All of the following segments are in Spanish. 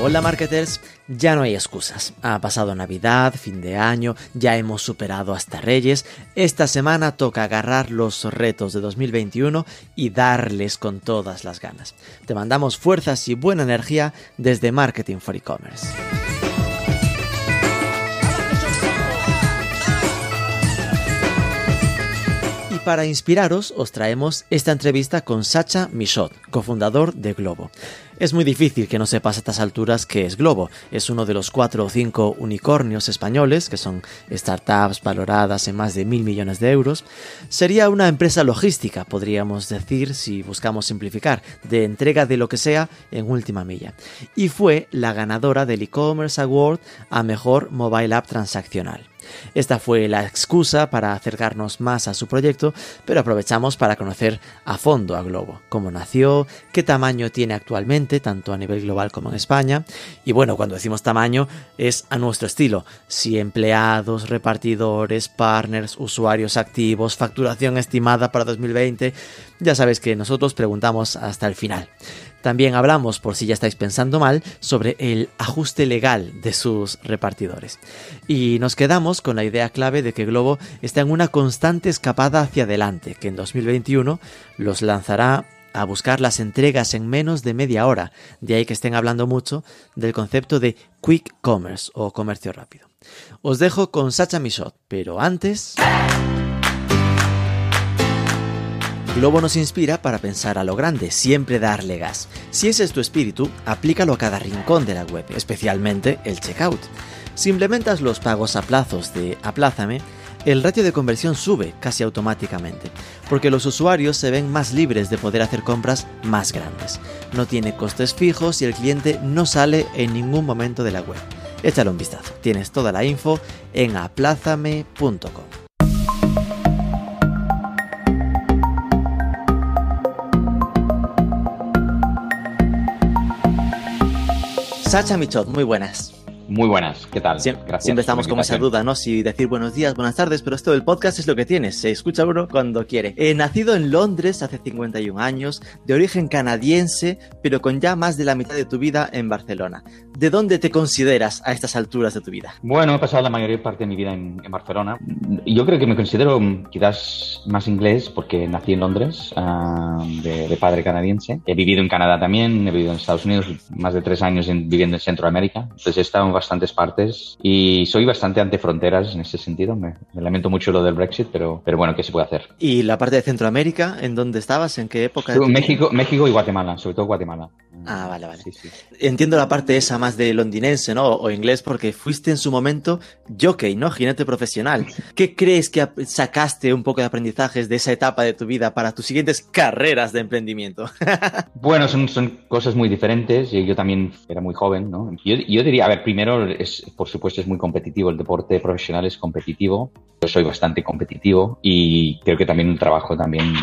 Hola marketers, ya no hay excusas. Ha pasado Navidad, fin de año, ya hemos superado hasta Reyes. Esta semana toca agarrar los retos de 2021 y darles con todas las ganas. Te mandamos fuerzas y buena energía desde Marketing for E-Commerce. Para inspiraros os traemos esta entrevista con Sacha Michaud, cofundador de Globo. Es muy difícil que no sepas a estas alturas qué es Globo. Es uno de los cuatro o cinco unicornios españoles, que son startups valoradas en más de mil millones de euros. Sería una empresa logística, podríamos decir, si buscamos simplificar, de entrega de lo que sea en última milla. Y fue la ganadora del e-commerce award a mejor mobile app transaccional. Esta fue la excusa para acercarnos más a su proyecto, pero aprovechamos para conocer a fondo a Globo, cómo nació, qué tamaño tiene actualmente, tanto a nivel global como en España. Y bueno, cuando decimos tamaño es a nuestro estilo, si empleados, repartidores, partners, usuarios activos, facturación estimada para 2020, ya sabes que nosotros preguntamos hasta el final. También hablamos, por si ya estáis pensando mal, sobre el ajuste legal de sus repartidores. Y nos quedamos con la idea clave de que Globo está en una constante escapada hacia adelante, que en 2021 los lanzará a buscar las entregas en menos de media hora. De ahí que estén hablando mucho del concepto de quick commerce o comercio rápido. Os dejo con Sacha Michaud, pero antes... Globo nos inspira para pensar a lo grande, siempre darle gas. Si ese es tu espíritu, aplícalo a cada rincón de la web, especialmente el checkout. Si implementas los pagos a plazos de Aplázame, el ratio de conversión sube casi automáticamente, porque los usuarios se ven más libres de poder hacer compras más grandes. No tiene costes fijos y el cliente no sale en ningún momento de la web. Échale un vistazo, tienes toda la info en aplázame.com. Sacha Michot, muy buenas. Muy buenas, ¿qué tal? Siempre, Gracias siempre estamos con esa duda, ¿no? Si decir buenos días, buenas tardes, pero esto del podcast es lo que tienes, se escucha uno cuando quiere. He nacido en Londres hace 51 años, de origen canadiense, pero con ya más de la mitad de tu vida en Barcelona. ¿De dónde te consideras a estas alturas de tu vida? Bueno, he pasado la mayor parte de mi vida en, en Barcelona. Yo creo que me considero quizás más inglés porque nací en Londres, uh, de, de, padre canadiense. He vivido en Canadá también, he vivido en Estados Unidos, más de tres años en, viviendo en Centroamérica. Entonces he estado en bastantes partes y soy bastante ante fronteras en ese sentido. Me, me, lamento mucho lo del Brexit, pero, pero bueno, ¿qué se puede hacer? ¿Y la parte de Centroamérica? ¿En dónde estabas? ¿En qué época? México, México y Guatemala, sobre todo Guatemala. Ah, vale, vale. Sí, sí. Entiendo la parte esa más de londinense, ¿no? O inglés, porque fuiste en su momento jockey, ¿no? Jinete profesional. ¿Qué crees que sacaste un poco de aprendizajes de esa etapa de tu vida para tus siguientes carreras de emprendimiento? bueno, son, son cosas muy diferentes. Yo, yo también era muy joven, ¿no? Yo, yo diría, a ver, primero, es, por supuesto, es muy competitivo. El deporte profesional es competitivo. Yo soy bastante competitivo y creo que también un trabajo también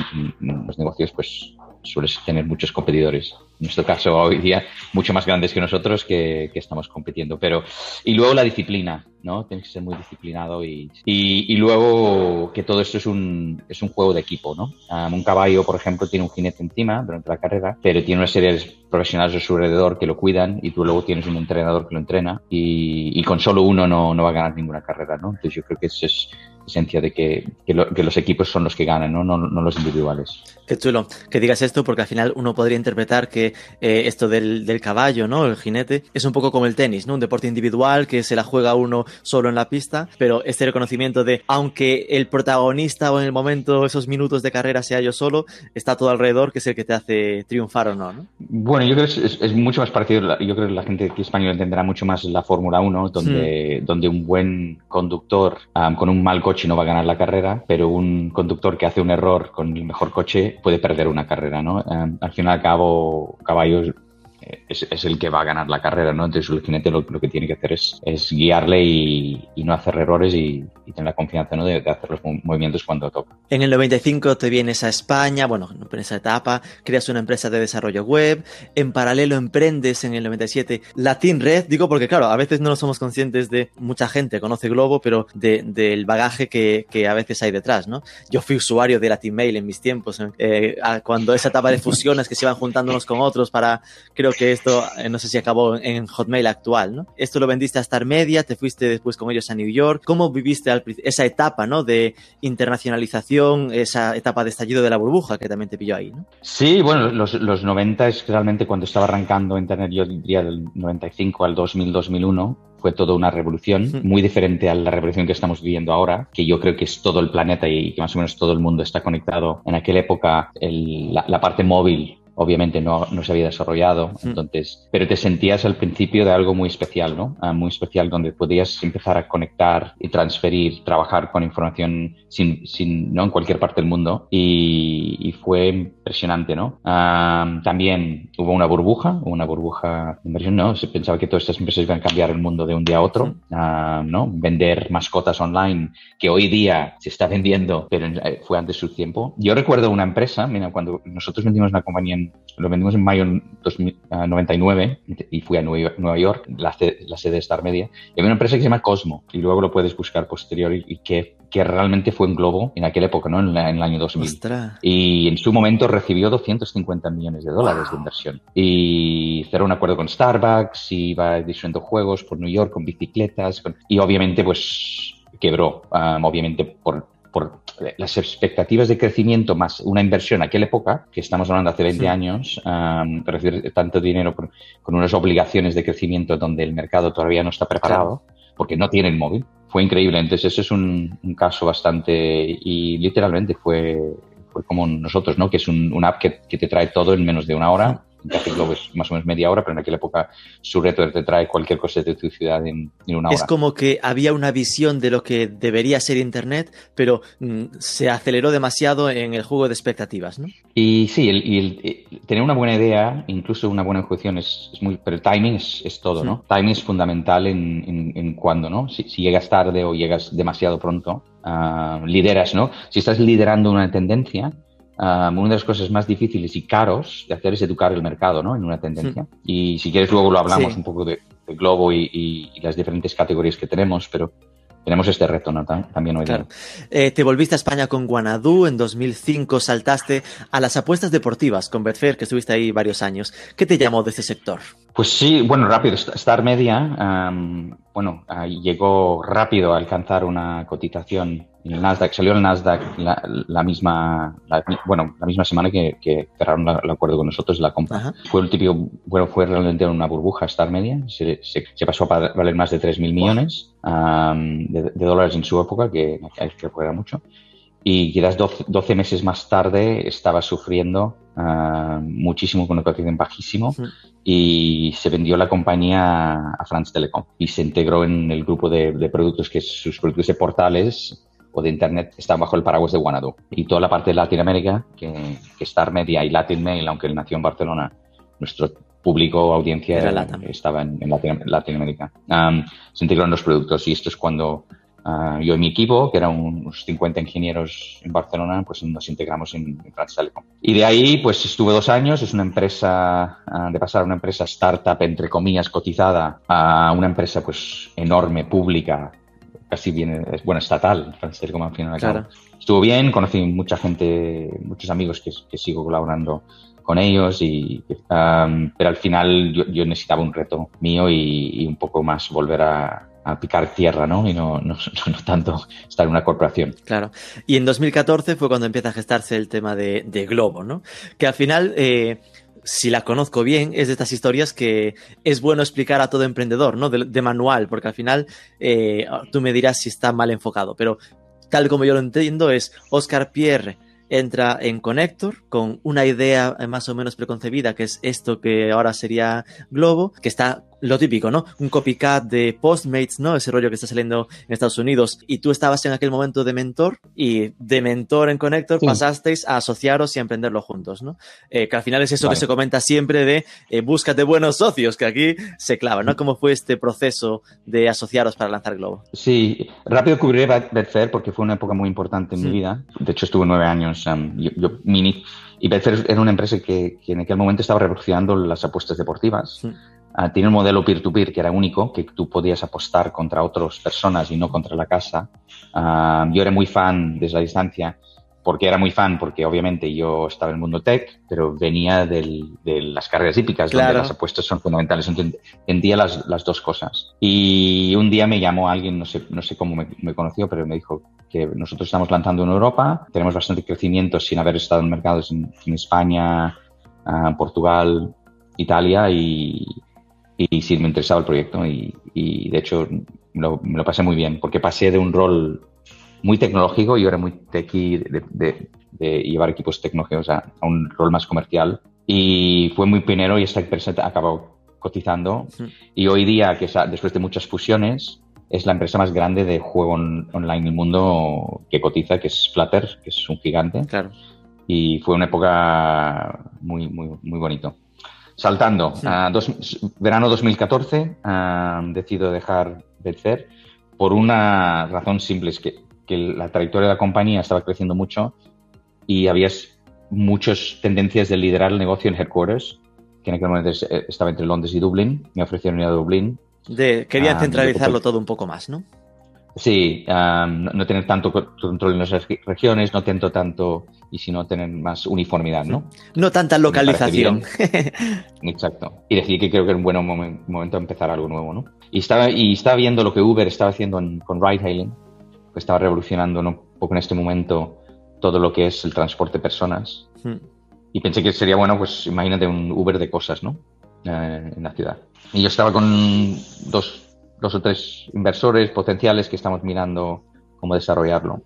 en los negocios, pues sueles tener muchos competidores. En nuestro caso, hoy día, mucho más grandes que nosotros que, que estamos compitiendo. Pero, y luego la disciplina, ¿no? Tienes que ser muy disciplinado y, y, luego que todo esto es un, es un juego de equipo, ¿no? Um, un caballo, por ejemplo, tiene un jinete encima durante la carrera, pero tiene una serie de profesionales a su alrededor que lo cuidan y tú luego tienes un entrenador que lo entrena y, y con solo uno no, no va a ganar ninguna carrera, ¿no? Entonces yo creo que eso es esencia de que, que, lo, que, los equipos son los que ganan, ¿no? No, no los individuales. Qué chulo que digas esto porque al final uno podría interpretar que eh, esto del, del, caballo, ¿no? El jinete es un poco como el tenis, ¿no? Un deporte individual que se la juega uno solo en la pista, pero este reconocimiento de aunque el protagonista o en el momento esos minutos de carrera sea yo solo, está todo alrededor que es el que te hace triunfar o no, ¿no? Bueno, yo creo que es, es mucho más parecido, yo creo que la gente aquí española entenderá mucho más la Fórmula 1, donde, hmm. donde un buen conductor um, con un mal coche no va a ganar la carrera, pero un conductor que hace un error con el mejor coche puede perder una carrera, ¿no? Um, al fin y al cabo, caballos es, el que va a ganar la carrera, ¿no? Entonces el jinete lo, que tiene que hacer es, guiarle y, no hacer errores y, tener la confianza, ¿no? De, hacer los movimientos cuando toca. En el 95 te vienes a España, bueno, en esa etapa, creas una empresa de desarrollo web, en paralelo emprendes en el 97 Latin Red, digo porque claro, a veces no somos conscientes de mucha gente conoce Globo, pero del bagaje que, a veces hay detrás, ¿no? Yo fui usuario de Latin Mail en mis tiempos, eh, cuando esa etapa de fusiones que se iban juntando unos con otros para, creo que esto, eh, no sé si acabó en Hotmail actual, ¿no? Esto lo vendiste a Star Media, te fuiste después con ellos a New York. ¿Cómo viviste esa etapa, ¿no? De internacionalización, esa etapa de estallido de la burbuja que también te pilló ahí, ¿no? Sí, bueno, los, los 90 es realmente cuando estaba arrancando Internet, yo diría del 95 al 2000, 2001 fue toda una revolución, muy diferente a la revolución que estamos viviendo ahora, que yo creo que es todo el planeta y que más o menos todo el mundo está conectado. En aquella época, la, parte móvil obviamente no, no, se había desarrollado, entonces, pero te sentías al principio de algo muy especial, ¿no? Ah, muy especial donde podías empezar a conectar y transferir, trabajar con información sin, sin ¿no? en cualquier parte del mundo y, y fue impresionante, ¿no? Ah, también hubo una burbuja, una burbuja de inversión, ¿no? Se pensaba que todas estas empresas iban a cambiar el mundo de un día a otro, ah, ¿no? Vender mascotas online, que hoy día se está vendiendo, pero eh, fue antes su tiempo. Yo recuerdo una empresa, mira, cuando nosotros vendimos una compañía en lo vendimos en mayo de 99 y fui a Nueva York, la, sede de Star Media, y había una empresa que se llama Cosmo, y luego lo puedes buscar posterior y, que, que, realmente fue en Globo en aquella época, ¿no? En, el año 2000. Y en su momento recibió 250 millones de dólares de inversión. Y cerró un acuerdo con Starbucks, iba distribuyendo juegos por New York con bicicletas, y obviamente pues quebró, um, obviamente por por las expectativas de crecimiento más una inversión en aquella época, que estamos hablando hace 20 años, um, recibir tanto dinero con unas obligaciones de crecimiento donde el mercado todavía no está preparado, porque no tiene el móvil, fue increíble. Entonces, ese es un, caso bastante, y literalmente fue, fue como nosotros, ¿no? Que es un, app que, te trae todo en menos de una hora Café Globo es más o menos media hora, pero en aquella época su reto te trae cualquier cosa de tu ciudad en, una hora. Es como que había una visión de lo que debería ser Internet, pero mm, se aceleró demasiado en el juego de expectativas, ¿no? Y sí, y tener una buena idea, incluso una buena ejecución, es, muy, pero el timing es, todo, ¿no? Timing es fundamental en, en, cuando, ¿no? Si, llegas tarde o llegas demasiado pronto, ah, lideras, ¿no? Si estás liderando una tendencia, una de las cosas más difíciles y caros de hacer es educar el mercado ¿no? en una tendencia. Y si quieres luego lo hablamos un poco de, Globo y, las diferentes categorías que tenemos, pero tenemos este reto ¿no? también hoy día. Eh, te volviste a España con Guanadu, en 2005 saltaste a las apuestas deportivas con Betfair, que estuviste ahí varios años. ¿Qué te llamó de ese sector? Pues sí, bueno, rápido. Star Media, bueno, llegó rápido a alcanzar una cotización el Nasdaq. Salió el Nasdaq la, misma, bueno, la misma semana que, cerraron el acuerdo con nosotros de la compra. Fue el típico, bueno, fue realmente una burbuja Star Media. Se, pasó a valer más de 3.000 millones de, dólares en su época, que, que era mucho y quizás 12, meses más tarde estaba sufriendo uh, muchísimo con una cotización bajísimo y se vendió la compañía a France Telecom y se integró en el grupo de, productos que sus productos de portales o de internet están bajo el paraguas de Guanadu. Y toda la parte de Latinoamérica que, que Star Media y Latin Mail aunque él nació en Barcelona nuestro público audiencia estaba en, Latinoamérica. Se integró en los productos y esto es cuando Ah, yo y mi equipo, que eran unos 50 ingenieros en Barcelona, pues nos integramos en, en France Telecom. Y de ahí, pues estuve dos años, es una empresa, ah, de pasar a una empresa startup, entre comillas, cotizada, a una empresa pues enorme, pública, casi bien, bueno, estatal, France Telecom al final. Claro. Estuvo bien, conocí mucha gente, muchos amigos que, que sigo colaborando con ellos y pero al final yo, necesitaba un reto mío y, un poco más volver a, a picar tierra, ¿no? Y no, no, no, tanto estar en una corporación. Claro. Y en 2014 fue cuando empieza a gestarse el tema de, de Globo, ¿no? Que al final, eh, si la conozco bien, es de estas historias que es bueno explicar a todo emprendedor, ¿no? De, manual, porque al final eh, tú me dirás si está mal enfocado, pero tal como yo lo entiendo es Oscar Pierre entra en Connector con una idea más o menos preconcebida, que es esto que ahora sería Globo, que está lo típico, ¿no? Un copycat de Postmates, ¿no? Ese rollo que está saliendo en Estados Unidos. Y tú estabas en aquel momento de mentor y de mentor en Connector Sí. pasasteis a asociaros y a emprenderlo juntos, ¿no? Eh, que al final es eso Vale. que se comenta siempre de eh, búscate buenos socios, que aquí se clava, ¿no? ¿Cómo fue este proceso de asociaros para lanzar Globo? Sí, rápido cubriré Bet- Betfair porque fue una época muy importante en mi vida. De hecho, estuve nueve años. um, yo, yo- mini, y Betfair era una empresa que, que en aquel momento estaba revolucionando las apuestas deportivas. Sí. Ah, tiene un modelo peer-to-peer que era único, que tú podías apostar contra otras personas y no contra la casa. Ah, yo era muy fan desde la distancia. porque era muy fan, porque obviamente yo estaba en el mundo tech, pero venía del- de las carreras hípicas, Claro. donde las apuestas son fundamentales. Entonces, entendía las, las dos cosas. Y un día me llamó alguien, no sé, no sé cómo me, me conoció, pero me dijo que nosotros estamos lanzando en Europa, tenemos bastante crecimiento sin haber estado en mercados en, en España, ah, Portugal, Italia y, y sí me interesaba el proyecto y, y, de hecho lo, me lo pasé muy bien porque pasé de un rol muy tecnológico, yo era muy techy de, de- de llevar equipos tecnológicos a, a un rol más comercial y fue muy pionero y esta empresa acabó cotizando Ujú. y hoy día, que después de muchas fusiones, es la empresa más grande de juego on- online en el mundo que cotiza, que es Flutter, que es un gigante Claro. y fue una época muy, muy, muy bonito. Saltando, Sí. a dos- verano 2014, ah, decido dejar Betfair por una razón simple, es que, que la trayectoria de la compañía estaba creciendo mucho y había muchas tendencias de liderar el negocio en headquarters, que en aquel momento eh, estaba entre Londres y Dublín, me ofrecieron ir a Dublín. De, querían Ah, centralizarlo todo un poco más, ¿no? Sí, no, tener tanto co- control en las regi- regiones, no tanto tanto, y sino tener más uniformidad, ¿no? No tanta localización. Exacto. Y decidí que creo que era un buen momen- momento empezar algo nuevo, ¿no? Y estaba, y estaba viendo lo que Uber estaba haciendo en- con ride hailing, que estaba revolucionando ¿no? un poco en este momento todo lo que es el transporte de personas. Hmm. Y pensé que sería bueno, pues imagínate un Uber de cosas, ¿no? Eh, en la ciudad. Y yo estaba con dos, dos o tres inversores potenciales que estamos mirando cómo desarrollarlo.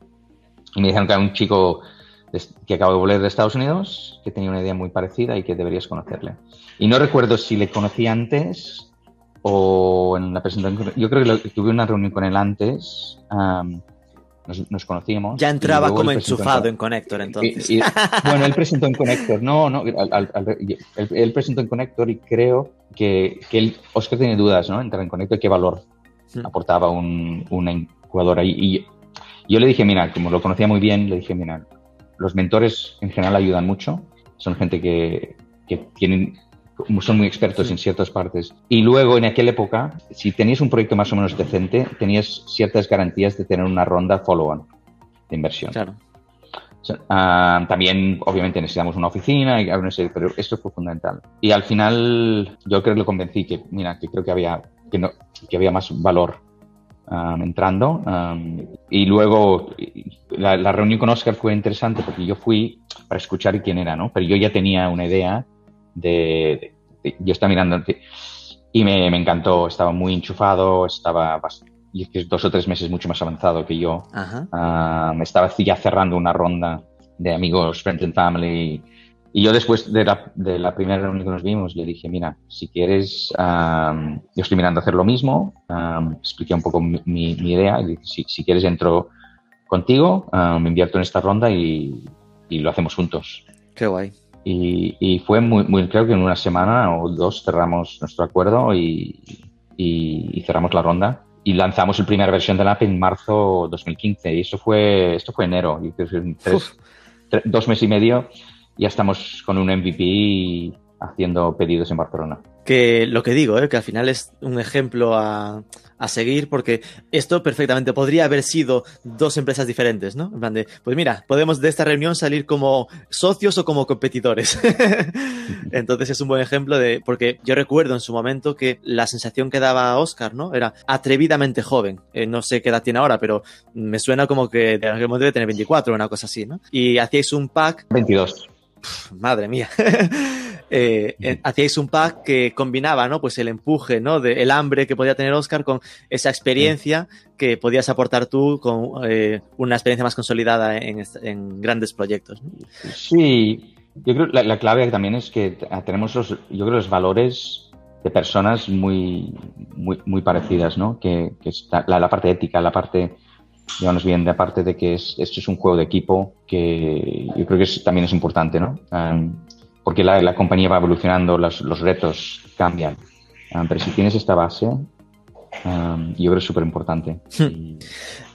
Y me dijeron que hay un chico que acaba de volver de Estados Unidos, que tenía una idea muy parecida y que deberías conocerle. Y no recuerdo si le conocí antes o en la presentación. Yo creo que tuve una reunión con él antes. am, nos, nos conocíamos. Ya entraba como enchufado en- en Connector, entonces. y- y- bueno, él presentó en Connector, no, no, al- al- al- él, él presentó en Connector y creo que, que él, Oscar tiene dudas, ¿no? Entrar en Connector, qué valor Mm. aportaba un, una incubadora. Y, y yo le dije, mira, como lo conocía muy bien, le dije, mira, los mentores en general ayudan mucho, son gente que, que tienen son muy expertos en ciertas partes. Y luego, en aquella época, si tenías un proyecto más o menos decente, tenías ciertas garantías de tener una ronda follow-on de inversión. Claro. Ah, también, obviamente, necesitamos una oficina, y, no sé, pero esto fue fundamental. Y al final, yo creo que lo convencí que, mira, que creo que había, que no, que había más valor ah, entrando. ah, y luego, la, la reunión con Oscar fue interesante porque yo fui para escuchar quién era, ¿no? Pero yo ya tenía una idea de, de- de- yo estaba mirando y me, me encantó, estaba muy enchufado, estaba dos o tres meses mucho más avanzado que yo. Ajá. Ah, estaba ya cerrando una ronda de amigos, friends and family. Y yo después de la, de la primera reunión que nos vimos, le dije, mira, si quieres, am, yo estoy mirando hacer lo mismo. am, expliqué un poco mi, mi- mi idea. Y dije, si, si quieres, entro contigo, me invierto en esta ronda y, y lo hacemos juntos. Qué guay. Y, y fue muy, muy, creo que en una semana o dos cerramos nuestro acuerdo y, y- y cerramos la ronda. Y lanzamos la primera versión de la app en marzo 2015. Y esto fue, esto fue enero. Y creo que en tres- Uf. tre- dos meses y medio ya estamos con un MVP haciendo pedidos en Barcelona. Que lo que digo, ¿eh? que al final es un ejemplo a, a seguir, porque esto perfectamente podría haber sido dos empresas diferentes, ¿no? En plan de, pues mira, podemos de esta reunión salir como socios o como competidores. Entonces es un buen ejemplo de, porque yo recuerdo en su momento que la sensación que daba Oscar, ¿no? Era atrevidamente joven. Eh, no sé qué edad tiene ahora, pero me suena como que de aquel momento debe tener 24 o una cosa así, ¿no? Y hacíais un pack 22. madre mía. Eh, eh, hacíais un pack que combinaba, ¿no? Pues el empuje, ¿no? De, el hambre que podía tener Oscar con esa experiencia que podías aportar tú con eh, una experiencia más consolidada en, en grandes proyectos. ¿no? Sí, yo creo que la, la clave también es que t- tenemos los, yo creo los valores de personas muy, muy, muy parecidas, ¿no? Que, la, la, parte ética, la parte, digamos bien, de aparte de que es, esto es un juego de equipo que yo creo que es, también es importante, ¿no? Um, porque la, la, compañía va evolucionando, los, los retos cambian. Um, pero si tienes esta base, Um, yo creo que es súper importante.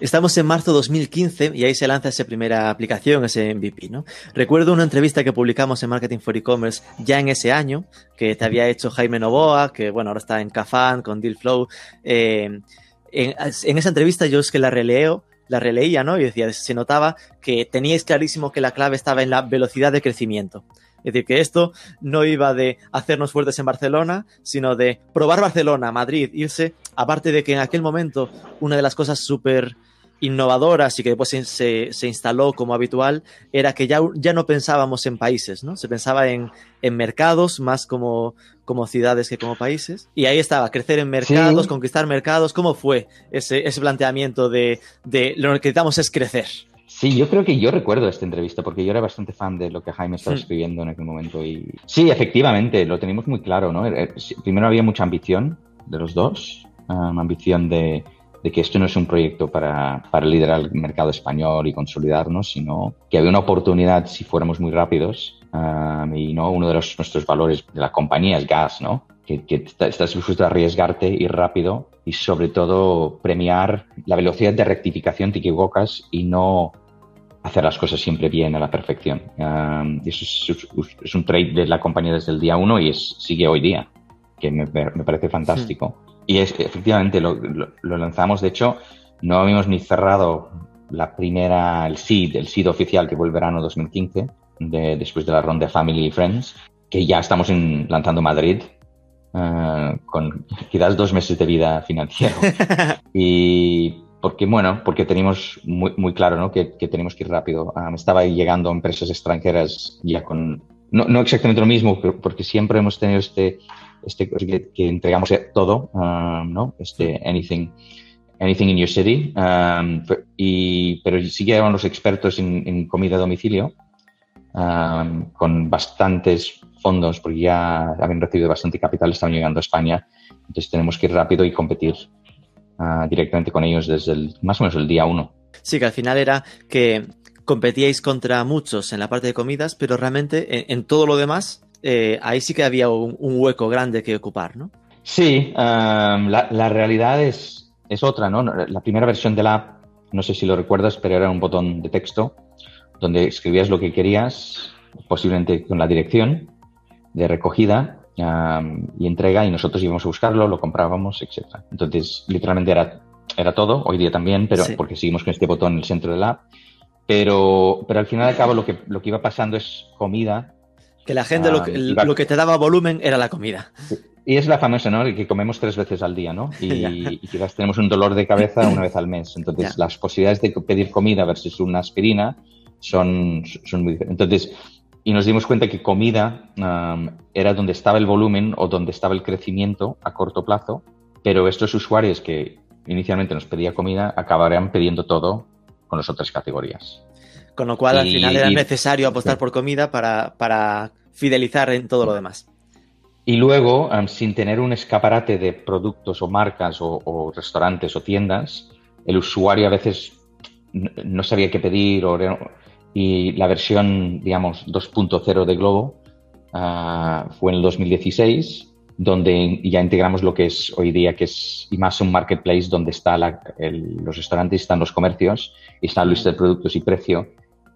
Estamos en marzo de 2015 y ahí se lanza esa primera aplicación, ese MVP, ¿no? Recuerdo una entrevista que publicamos en Marketing for E-Commerce ya en ese año, que te había hecho Jaime Novoa, que bueno, ahora está en Cafán con Dealflow. Eh, en, en, esa entrevista yo es que la releo, la releía, ¿no? Y decía, se notaba que teníais clarísimo que la clave estaba en la velocidad de crecimiento. Es decir, que esto no iba de hacernos fuertes en Barcelona, sino de probar Barcelona, Madrid, irse, aparte de que en aquel momento una de las cosas súper innovadoras y que después se, se, se, instaló como habitual era que ya, ya no pensábamos en países, ¿no? Se pensaba en, en mercados más como, como ciudades que como países. Y ahí estaba, crecer en mercados, sí. conquistar mercados. ¿Cómo fue ese, ese planteamiento de, de lo que necesitamos es crecer? Sí, yo creo que yo recuerdo esta entrevista porque yo era bastante fan de lo que Jaime estaba escribiendo en aquel momento y sí, efectivamente, lo teníamos muy claro, ¿no? Eh, Primero había mucha ambición de los dos, um, ambición de, de, que esto no es un proyecto para, para liderar el mercado español y consolidarnos, sino que había una oportunidad si fuéramos muy rápidos um, y no uno de los, nuestros valores de la compañía es gas, ¿no? Que, que estás dispuesto a arriesgarte, ir rápido y sobre todo premiar la velocidad de rectificación, te equivocas y no hacer las cosas siempre bien a la perfección. Um, eso es, es, un trade de la compañía desde el día uno y es, sigue hoy día, que me, me parece fantástico. Sí. Y es, efectivamente lo, lo, lo, lanzamos, de hecho, no habíamos ni cerrado la primera, el seed, el seed oficial que fue el verano 2015, de, después de la ronda Family y Friends, que ya estamos en, lanzando Madrid, uh, con quizás dos meses de vida financiera. y porque bueno, porque teníamos muy, muy claro ¿no? que, que, tenemos que ir rápido. Um, estaba llegando empresas extranjeras ya con, no, no, exactamente lo mismo, pero porque siempre hemos tenido este, este que, que entregamos todo, um, ¿no? Este anything, anything in your city, um, y, pero sí que eran los expertos en, en comida a domicilio, con bastantes fondos, porque ya habían recibido bastante capital, estaban llegando a España, entonces tenemos que ir rápido y competir uh, directamente con ellos desde el, más o menos el día uno. Sí, que al final era que competíais contra muchos en la parte de comidas, pero realmente en, en todo lo demás, eh, ahí sí que había un, un, hueco grande que ocupar, ¿no? Sí, um, la, la, realidad es, es otra, ¿no? La primera versión de la app, no sé si lo recuerdas, pero era un botón de texto donde escribías lo que querías, posiblemente con la dirección de recogida, um, y entrega y nosotros íbamos a buscarlo, lo comprábamos, etc. Entonces, literalmente era, era todo, hoy día también, pero sí. porque seguimos con este botón en el centro de la app. Pero, pero al final de cabo lo que, lo que iba pasando es comida. Que la gente uh, lo, que, iba... lo que te daba volumen era la comida. Y es la famosa, ¿no? Que comemos tres veces al día, ¿no? Y, y quizás tenemos un dolor de cabeza una vez al mes. Entonces, las posibilidades de pedir comida versus una aspirina son, son muy diferentes. Entonces, y nos dimos cuenta que comida um, era donde estaba el volumen o donde estaba el crecimiento a corto plazo, pero estos usuarios que inicialmente nos pedía comida acabarían pidiendo todo con las otras categorías. Con lo cual, y, al final era y, necesario apostar sí. por comida para, para, fidelizar en todo lo demás. Y luego, um, sin tener un escaparate de productos o marcas o, o restaurantes o tiendas, el usuario a veces no sabía qué pedir o y la versión, digamos, 2.0 de Globo uh, fue en el 2016, donde ya integramos lo que es hoy día, que es y más un marketplace donde está la, el, los restaurantes, están los comercios, está la lista de productos y precio,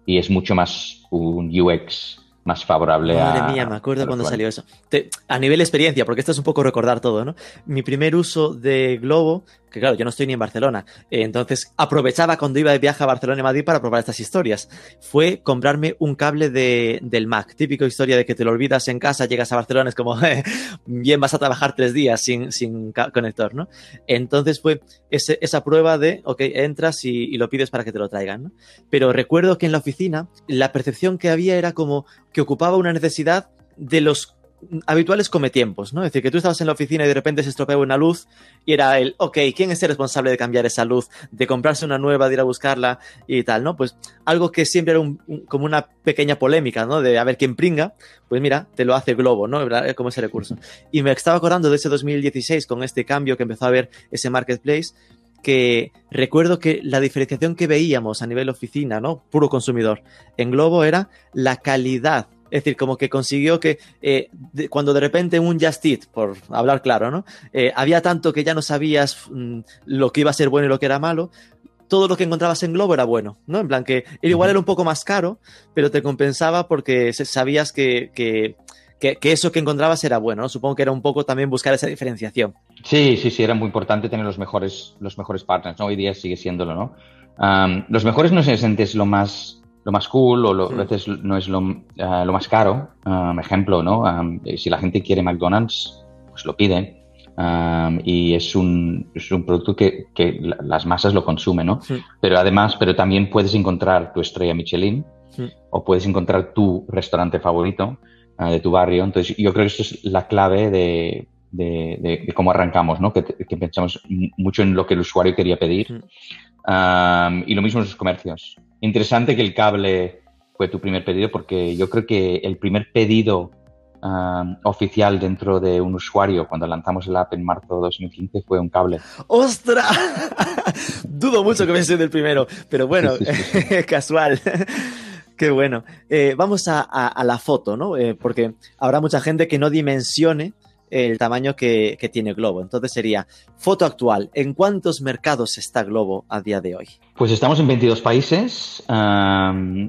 y es mucho más un UX más favorable Madre a... Madre mía, me acuerdo cuando salió eso. Te, a nivel experiencia, porque esto es un poco recordar todo, ¿no? Mi primer uso de Globo, que claro, yo no estoy ni en Barcelona, eh, entonces aprovechaba cuando iba de viaje a Barcelona y Madrid para probar estas historias. Fue comprarme un cable de, del Mac, típico historia de que te lo olvidas en casa, llegas a Barcelona, es como, bien, vas a trabajar tres días sin, sin conector, ¿no? Entonces fue ese, esa prueba de, ok, entras y, y, lo pides para que te lo traigan, ¿no? Pero recuerdo que en la oficina la percepción que había era como que ocupaba una necesidad de los habituales cometiempos, ¿no? Es decir, que tú estabas en la oficina y de repente se estropeaba una luz y era el, ok, ¿quién es el responsable de cambiar esa luz, de comprarse una nueva, de ir a buscarla y tal, ¿no? Pues algo que siempre era como una pequeña polémica, ¿no? De a ver quién pringa, pues mira, te lo hace Globo, ¿no? Como ese recurso. Y me estaba acordando de ese 2016 con este cambio que empezó a haber ese marketplace que recuerdo que la diferenciación que veíamos a nivel oficina, ¿no? Puro consumidor, en Globo era la calidad es decir, como que consiguió que eh, cuando de repente un Just Eat, por hablar claro, ¿no? Eh, había tanto que ya no sabías mm, lo que iba a ser bueno y lo que era malo, todo lo que encontrabas en Globo era bueno, ¿no? En plan que igual era un poco más caro, pero te compensaba porque sabías que, que, que, eso que encontrabas era bueno, ¿no? Supongo que era un poco también buscar esa diferenciación. Sí, sí, sí, era muy importante tener los mejores, los mejores partners, ¿no? Hoy día sigue siéndolo, ¿no? los mejores no se sientes lo más lo más cool o a veces no es lo, eh, lo más caro. Um, ejemplo, ¿no? Um, si la gente quiere McDonald's, pues lo piden. Um, y es un, es un producto que, que, las masas lo consumen, ¿no? Pero además, pero también puedes encontrar tu estrella Michelin o puedes encontrar tu restaurante favorito uh, de tu barrio. Entonces, yo creo que eso es la clave de, de, de, cómo arrancamos, ¿no? Que, que, pensamos mucho en lo que el usuario quería pedir. y lo mismo en los comercios interesante que el cable fue tu primer pedido porque yo creo que el primer pedido um, oficial dentro de un usuario cuando lanzamos el app en marzo de 2015 fue un cable. ¡Ostras! Dudo mucho que me sido el primero, pero bueno, casual. Qué bueno. Eh, vamos a, la foto, ¿no? Eh, porque habrá mucha gente que no dimensione el tamaño que, tiene Globo. Entonces sería, foto actual, ¿en cuántos mercados está Globo a día de hoy? Pues estamos en 22 países,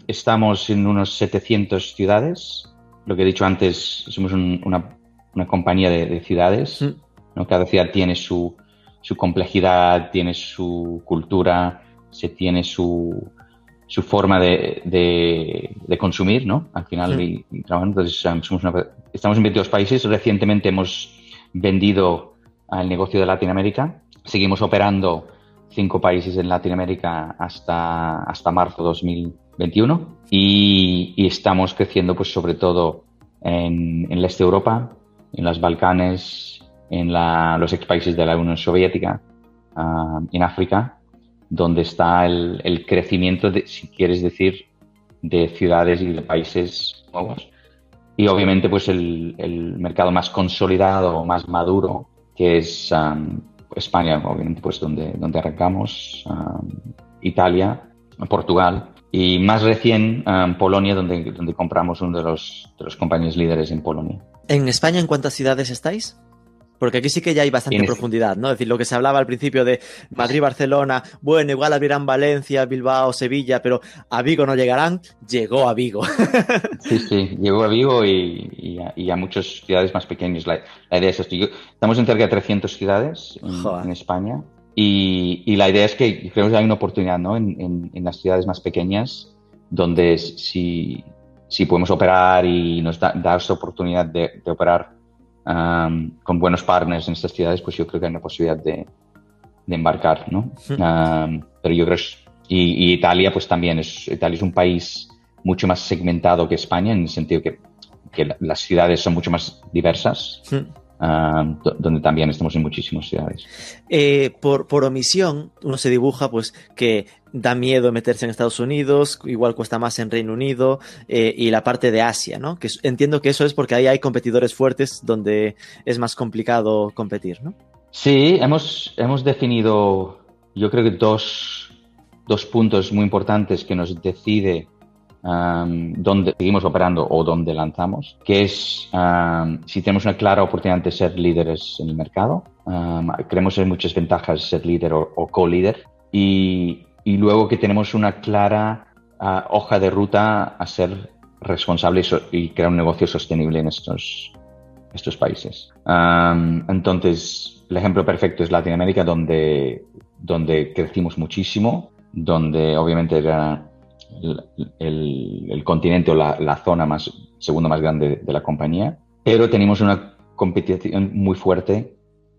estamos en unos 700 ciudades. Lo que he dicho antes, somos una, compañía de, ciudades. Mm. Cada ciudad tiene su, complejidad, tiene su cultura, se tiene su, su forma de, de, consumir, ¿no? Al final, y, Entonces, somos una, estamos en 22 países. Recientemente hemos vendido al negocio de Latinoamérica. Seguimos operando cinco países en Latinoamérica hasta, hasta marzo 2021 y, y estamos creciendo pues sobre todo en, el este de Europa, en los Balcanes, en los ex países de la Unión Soviética, ah, en África, donde está el, el crecimiento, de, si quieres decir, de ciudades y de países nuevos y obviamente pues el, el mercado más consolidado, más maduro, que es um, España, obviamente pues donde, donde arrancamos, um, Italia, Portugal y más recién um, Polonia, donde, donde compramos uno de los, de los compañías líderes en Polonia. ¿En España en cuántas ciudades estáis? Porque aquí sí que ya hay bastante profundidad, ¿no? Es decir, lo que se hablaba al principio de Madrid, Barcelona, bueno, igual abrirán Valencia, Bilbao, Sevilla, pero a Vigo no llegarán, llegó a Vigo. Sí, sí, llegó a Vigo y, a, muchas ciudades más pequeñas. La, idea es esto. estamos en cerca de 300 ciudades en, España y, la idea es que creo que hay una oportunidad, ¿no? En, las ciudades más pequeñas donde si, si podemos operar y nos da, esa oportunidad de operar con buenos partners en estas ciudades, pues yo creo que hay una posibilidad de, embarcar, ¿no? pero yo creo y, Italia, pues también es Italia es un país mucho más segmentado que España en el sentido que, que las ciudades son mucho más diversas. donde también estamos en muchísimas ciudades. Eh, por, por, omisión, uno se dibuja pues que da miedo meterse en Estados Unidos, igual cuesta más en Reino Unido eh, y la parte de Asia, ¿no? Que entiendo que eso es porque ahí hay competidores fuertes donde es más complicado competir, ¿no? Sí, hemos, hemos definido, yo creo que dos, dos puntos muy importantes que nos decide dónde seguimos operando o dónde lanzamos, que es si tenemos una clara oportunidad de ser líderes en el mercado. Creemos en muchas ventajas ser líder o, o co-líder. Y, y luego que tenemos una clara ah, hoja de ruta a ser responsable y, crear un negocio sostenible en estos, estos países. entonces, el ejemplo perfecto es Latinoamérica, donde, donde crecimos muchísimo, donde obviamente era el, continente o la, zona más, segunda más grande de la compañía, pero teníamos una competición muy fuerte,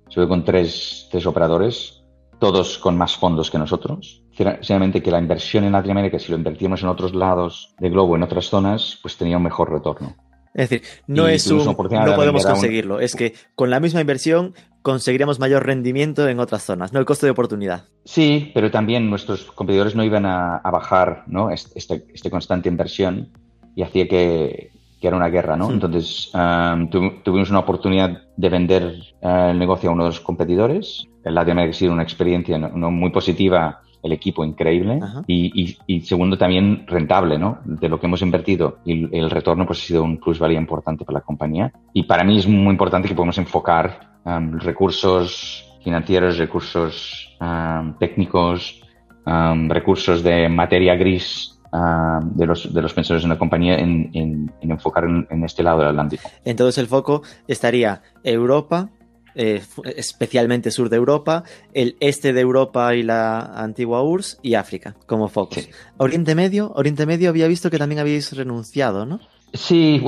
sobre con tres, tres operadores todos con más fondos que nosotros. Sinceramente que la inversión en Latinoamérica, si lo invertíamos en otros lados de globo, en otras zonas, pues tenía un mejor retorno. Es decir, no es un no podemos conseguirlo, es que con la misma inversión conseguiríamos mayor rendimiento en otras zonas, no el coste de oportunidad. Sí, pero también nuestros competidores no iban a, bajar ¿no? Esta este, este constante inversión y hacía que, era una guerra, ¿no? Hmm. Entonces um, tuvimos una oportunidad de vender uh, el negocio a uno de los competidores. La de ha sido una experiencia ¿no? muy positiva el equipo increíble y, y, segundo también rentable, ¿no? De lo que hemos invertido y el, retorno pues ha sido un plusvalía importante para la compañía y para mí es muy importante que podamos enfocar um, recursos financieros, recursos um, técnicos, um, recursos de materia gris de, los, de los pensadores de una compañía en, en, en enfocar en, en, este lado del Atlántico. Entonces el foco estaría Europa, eh, especialmente sur de Europa, el este de Europa y la antigua URSS y África como focos. Oriente Medio, Oriente Medio había visto que también habéis renunciado, ¿no? Sí,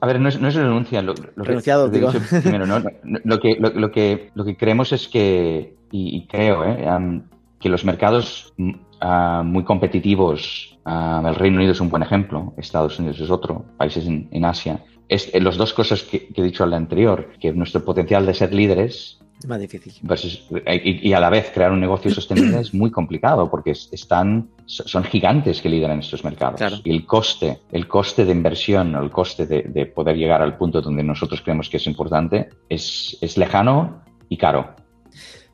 a ver, no es, no renuncia. Lo, Renunciado, digo. Lo, que, lo, que, lo que creemos es que, y, creo, eh, que los mercados mm, ah, muy competitivos, ah, el Reino Unido es un buen ejemplo, Estados Unidos es otro, países en, en Asia, es, eh, las dos cosas que, he dicho al anterior, que nuestro potencial de ser líderes es más difícil. Eh, y, a la vez crear un negocio sostenible es muy complicado porque están, son gigantes que lideran estos mercados. Y el coste, el coste de inversión o el coste de, poder llegar al punto donde nosotros creemos que es importante es, es lejano y caro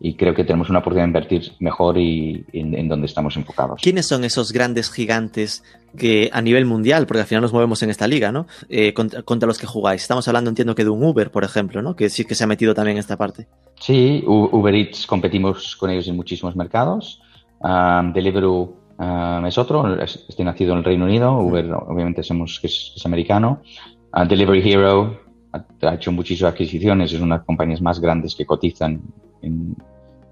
y creo que tenemos una oportunidad de invertir mejor y en, donde estamos enfocados. ¿Quiénes son esos grandes gigantes que a nivel mundial, porque al final nos movemos en esta liga, ¿no? Eh, contra, los que jugáis. Estamos hablando, entiendo que de un Uber, por ejemplo, ¿no? Que sí que se ha metido también en esta parte. Sí, Uber Eats competimos con ellos en muchísimos mercados. Um, Deliveroo um, es otro, estoy nacido en el Reino Unido. Uber, obviamente, que es, americano. Uh, Delivery Hero ha, hecho muchísimas adquisiciones, es una de las compañías más grandes que cotizan en,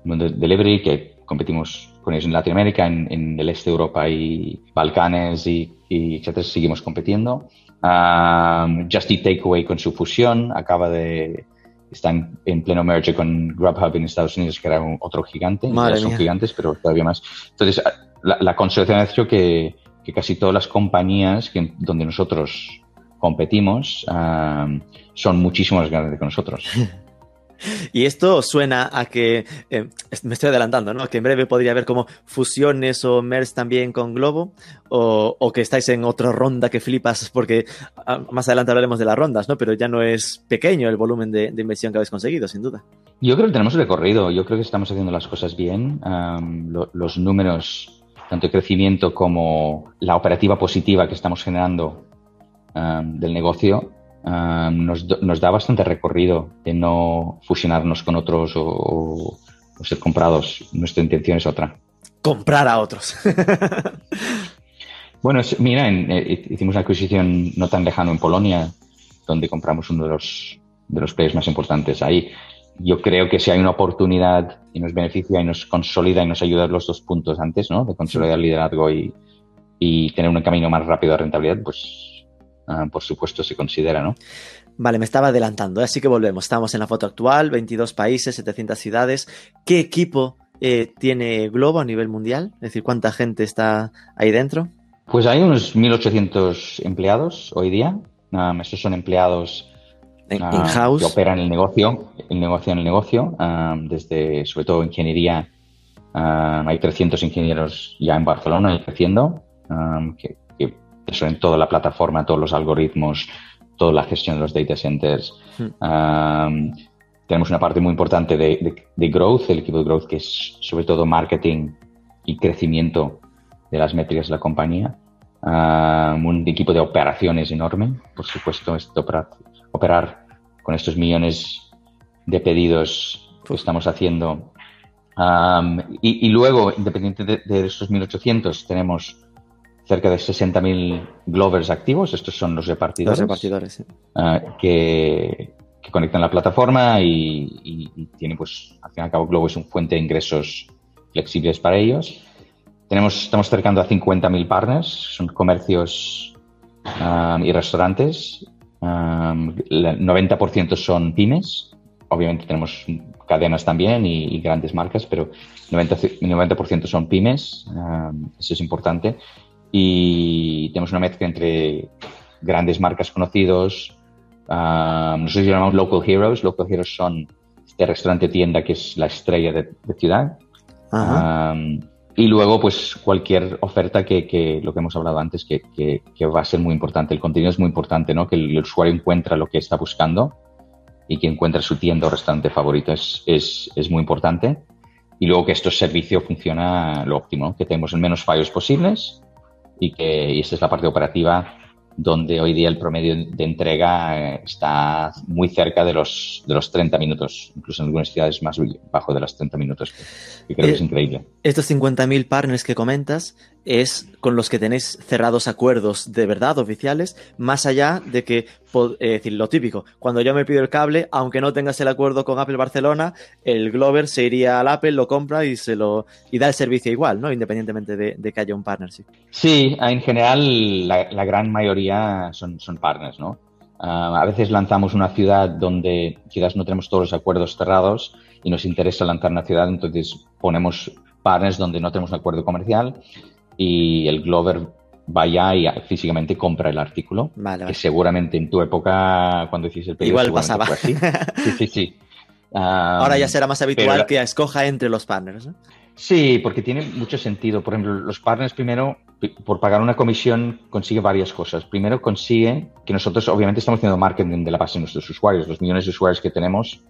mundo delivery, que competimos con ellos en Latinoamérica, en, el este de Europa y Balcanes y, y etcétera, seguimos compitiendo. Um, Just Eat Takeaway con su fusión acaba de están en pleno merge con Grubhub en Estados Unidos, que era un, otro gigante. ya son gigantes, pero todavía más. Entonces, la, la consolidación ha hecho que, que, casi todas las compañías que, donde nosotros competimos um, son muchísimo más grandes que nosotros. Y esto suena a que, eh, me estoy adelantando, ¿no? Que en breve podría haber como fusiones o MERS también con Globo, o, que estáis en otra ronda que flipas, porque ah, más adelante hablaremos de las rondas, ¿no? Pero ya no es pequeño el volumen de, inversión que habéis conseguido, sin duda. Yo creo que tenemos recorrido, yo creo que estamos haciendo las cosas bien. los números, tanto de crecimiento como la operativa positiva que estamos generando del negocio, nos, nos, da bastante recorrido de no fusionarnos con otros o, ser comprados. Nuestra intención es otra. Comprar a otros. bueno, mira, eh, hicimos una adquisición no tan lejano en Polonia, donde compramos uno de los, de los players más importantes ahí. Yo creo que si hay una oportunidad y nos beneficia y nos consolida y nos ayuda los dos puntos antes, ¿no? De consolidar el liderazgo y, y tener un camino más rápido de rentabilidad, pues Ah, por supuesto, se considera, ¿no? Vale, me estaba adelantando, ¿eh? así que volvemos. Estamos en la foto actual, 22 países, 700 ciudades. ¿Qué equipo eh, tiene Globo a nivel mundial? Es decir, ¿cuánta gente está ahí dentro? Pues hay unos 1.800 empleados hoy día. estos son empleados uh, que operan el negocio, el negocio en el negocio, desde sobre todo ingeniería. hay 300 ingenieros ya en Barcelona y creciendo, que eso en toda la plataforma, todos los algoritmos, toda la gestión de los data centers. Hmm. tenemos una parte muy importante de, growth, el equipo de growth, que es sobre todo marketing y crecimiento de las métricas de la compañía. un equipo de operaciones enorme, por supuesto, operar, operar con estos millones de pedidos que estamos haciendo. y, luego, independiente de, de estos 1.800, tenemos cerca de 60.000 Glovers activos, estos son los repartidores, los repartidores ah, que, conectan la plataforma y, tienen, pues, al fin y al cabo, Globo es un fuente de ingresos flexibles para ellos. Tenemos, estamos cercando a 50.000 partners, son comercios ah, y restaurantes. Um, el 90% son pymes, obviamente tenemos cadenas también y, grandes marcas, pero 90%, 90 son pymes, eso es importante y tenemos una mezcla entre grandes marcas conocidos. Um, nosotros llamamos local heroes. Local heroes son este restaurante tienda que es la estrella de, ciudad. Um, y luego, pues cualquier oferta que, que, lo que hemos hablado antes, que, que, va a ser muy importante. El contenido es muy importante, ¿no? Que el, usuario encuentra lo que está buscando y que encuentra su tienda o restaurante favorito es, es, es muy importante. Y luego que este servicio funciona lo óptimo, que tenemos el menos fallos posibles y que y esta es la parte operativa donde hoy día el promedio de entrega eh, está muy cerca de los, de los 30 minutos, incluso en algunas ciudades más bajo de los 30 minutos, que, creo que es eh, increíble. Estos 50.000 partners que comentas es con los que tenéis cerrados acuerdos de verdad oficiales, más allá de que, eh, decir, lo típico, cuando yo me pido el cable, aunque no tengas el acuerdo con Apple Barcelona, el Glover se iría al Apple, lo compra y se lo y da el servicio igual, ¿no? Independientemente de, que haya un partnership. Sí, en general la, gran mayoría son, son partners, ¿no? Ah, a veces lanzamos una ciudad donde quizás no tenemos todos los acuerdos cerrados y nos interesa lanzar una ciudad, entonces ponemos partners donde no tenemos un acuerdo comercial y el Glover vaya y físicamente compra el artículo. Que seguramente en tu época, cuando hiciste el pedido, igual pasaba. Sí, sí, sí. Ahora ya será más habitual que escoja entre los partners. Sí, porque tiene mucho sentido. Por ejemplo, los partners primero, por pagar una comisión, consigue varias cosas. Primero consigue que nosotros, obviamente, estamos haciendo marketing de la base de nuestros usuarios, los millones de usuarios que tenemos,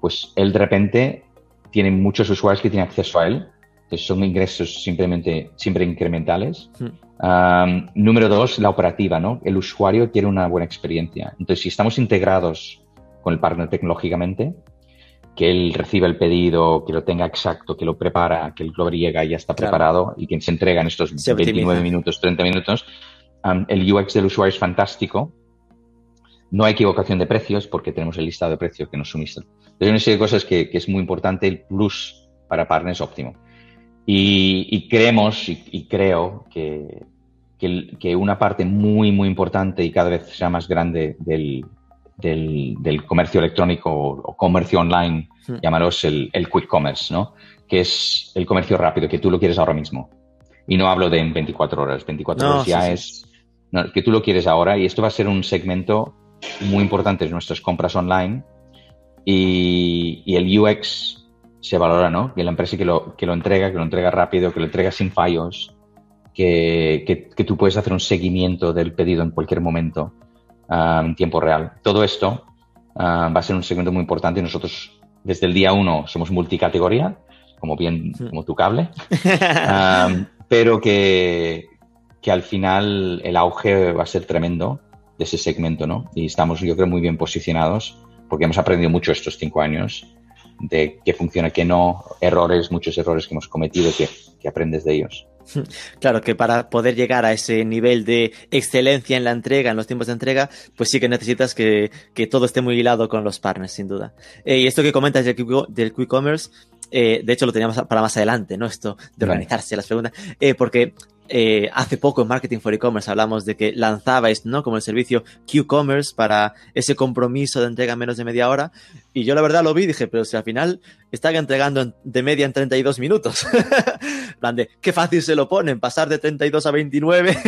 pues él de repente tiene muchos usuarios que tienen acceso a él son ingresos simplemente siempre incrementales. Hmm. número dos, la operativa, ¿no? El usuario quiere una buena experiencia. Entonces, si estamos integrados con el partner tecnológicamente, que él reciba el pedido, que lo tenga exacto, que lo prepara, que el Glover llega y ya está preparado y que se entrega en estos 29 minutos, 30 minutos, el UX del usuario es fantástico. No hay equivocación de precios porque tenemos el listado de precios que nos suministran. Hay una serie de cosas que, que es muy importante. El plus para partners óptimo. Y, creemos y, creo que, que, una parte muy, muy importante y cada vez sea más grande del, del, comercio electrónico o, comercio online, hmm. el, el, quick commerce, ¿no? que es el comercio rápido, que tú lo quieres ahora mismo. Y no hablo de en 24 horas, 24 horas ya es que tú lo quieres ahora y esto va a ser un segmento muy importante de nuestras compras online y, y el UX se valora, ¿no? Que la empresa que lo, que lo entrega, que lo entrega rápido, que lo entrega sin fallos, que, que, tú puedes hacer un seguimiento del pedido en cualquier momento ah, en tiempo real. Todo esto ah, va a ser un segmento muy importante. Nosotros desde el día uno somos multicategoría, como bien como tu cable, ah, pero que, que al final el auge va a ser tremendo de ese segmento, ¿no? Y estamos, yo creo, muy bien posicionados porque hemos aprendido mucho estos cinco años de qué funciona, qué no, errores, muchos errores que hemos cometido que, que aprendes de ellos. Claro que para poder llegar a ese nivel de excelencia en la entrega, en los tiempos de entrega, pues sí que necesitas que, que todo esté muy hilado con los partners, sin duda. Eh, y esto que comentas del, del quick commerce, eh, de hecho lo teníamos para más adelante, ¿no? Esto de organizarse las preguntas, eh, porque eh, hace poco en Marketing for E-Commerce hablamos de que lanzabais, ¿no? Como el servicio Q-Commerce para ese compromiso de entrega en menos de media hora. Y yo la verdad lo vi y dije, pero si al final están entregando de media en 32 minutos. plan de, qué fácil se lo ponen, pasar de 32 a 29.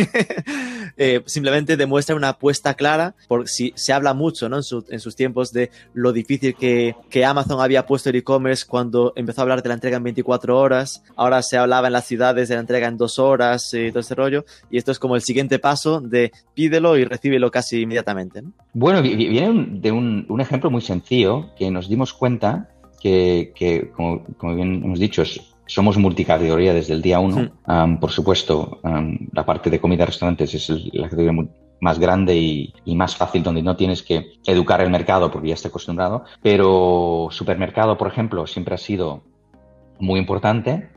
Eh, simplemente demuestra una apuesta clara, porque si se habla mucho ¿no? en, sus tiempos de lo difícil que, que Amazon había puesto el e-commerce cuando empezó a hablar de la entrega en 24 horas, ahora se hablaba en las ciudades de la entrega en dos horas y todo ese rollo, y esto es como el siguiente paso de pídelo y recíbelo casi inmediatamente. Bueno, viene de un, un ejemplo muy sencillo que nos dimos cuenta que, que como, como, bien hemos dicho, somos multicategoría desde el día uno. por supuesto, la parte de comida restaurantes es la categoría más grande y, más fácil donde no tienes que educar el mercado porque ya está acostumbrado. Pero supermercado, por ejemplo, siempre ha sido muy importante.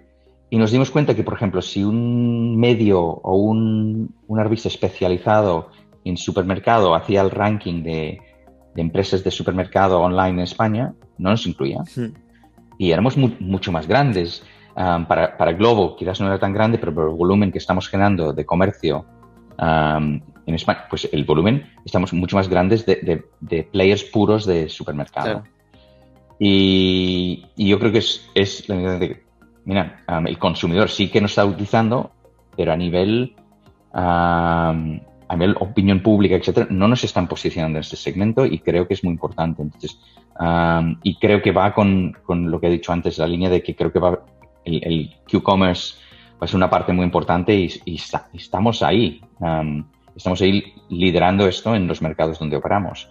Y nos dimos cuenta que, por ejemplo, si un medio o un, una revista especializado en supermercado hacía el ranking de, de empresas de supermercado online en España, no nos incluía. Y éramos mucho más grandes para, para, Globo quizás no era tan grande, pero por el volumen que estamos generando de comercio en España, pues el volumen estamos mucho más grandes de, de, players puros de supermercado. Y, y, yo creo que es, es la de, mira, el consumidor sí que nos está utilizando, pero a nivel a a nivel opinión pública, etcétera, no nos están posicionando en este segmento y creo que es muy importante. Entonces, y creo que va con, con, lo que he dicho antes, la línea de que creo que va el, el Q-Commerce va a ser una parte muy importante y, y estamos ahí. estamos ahí liderando esto en los mercados donde operamos.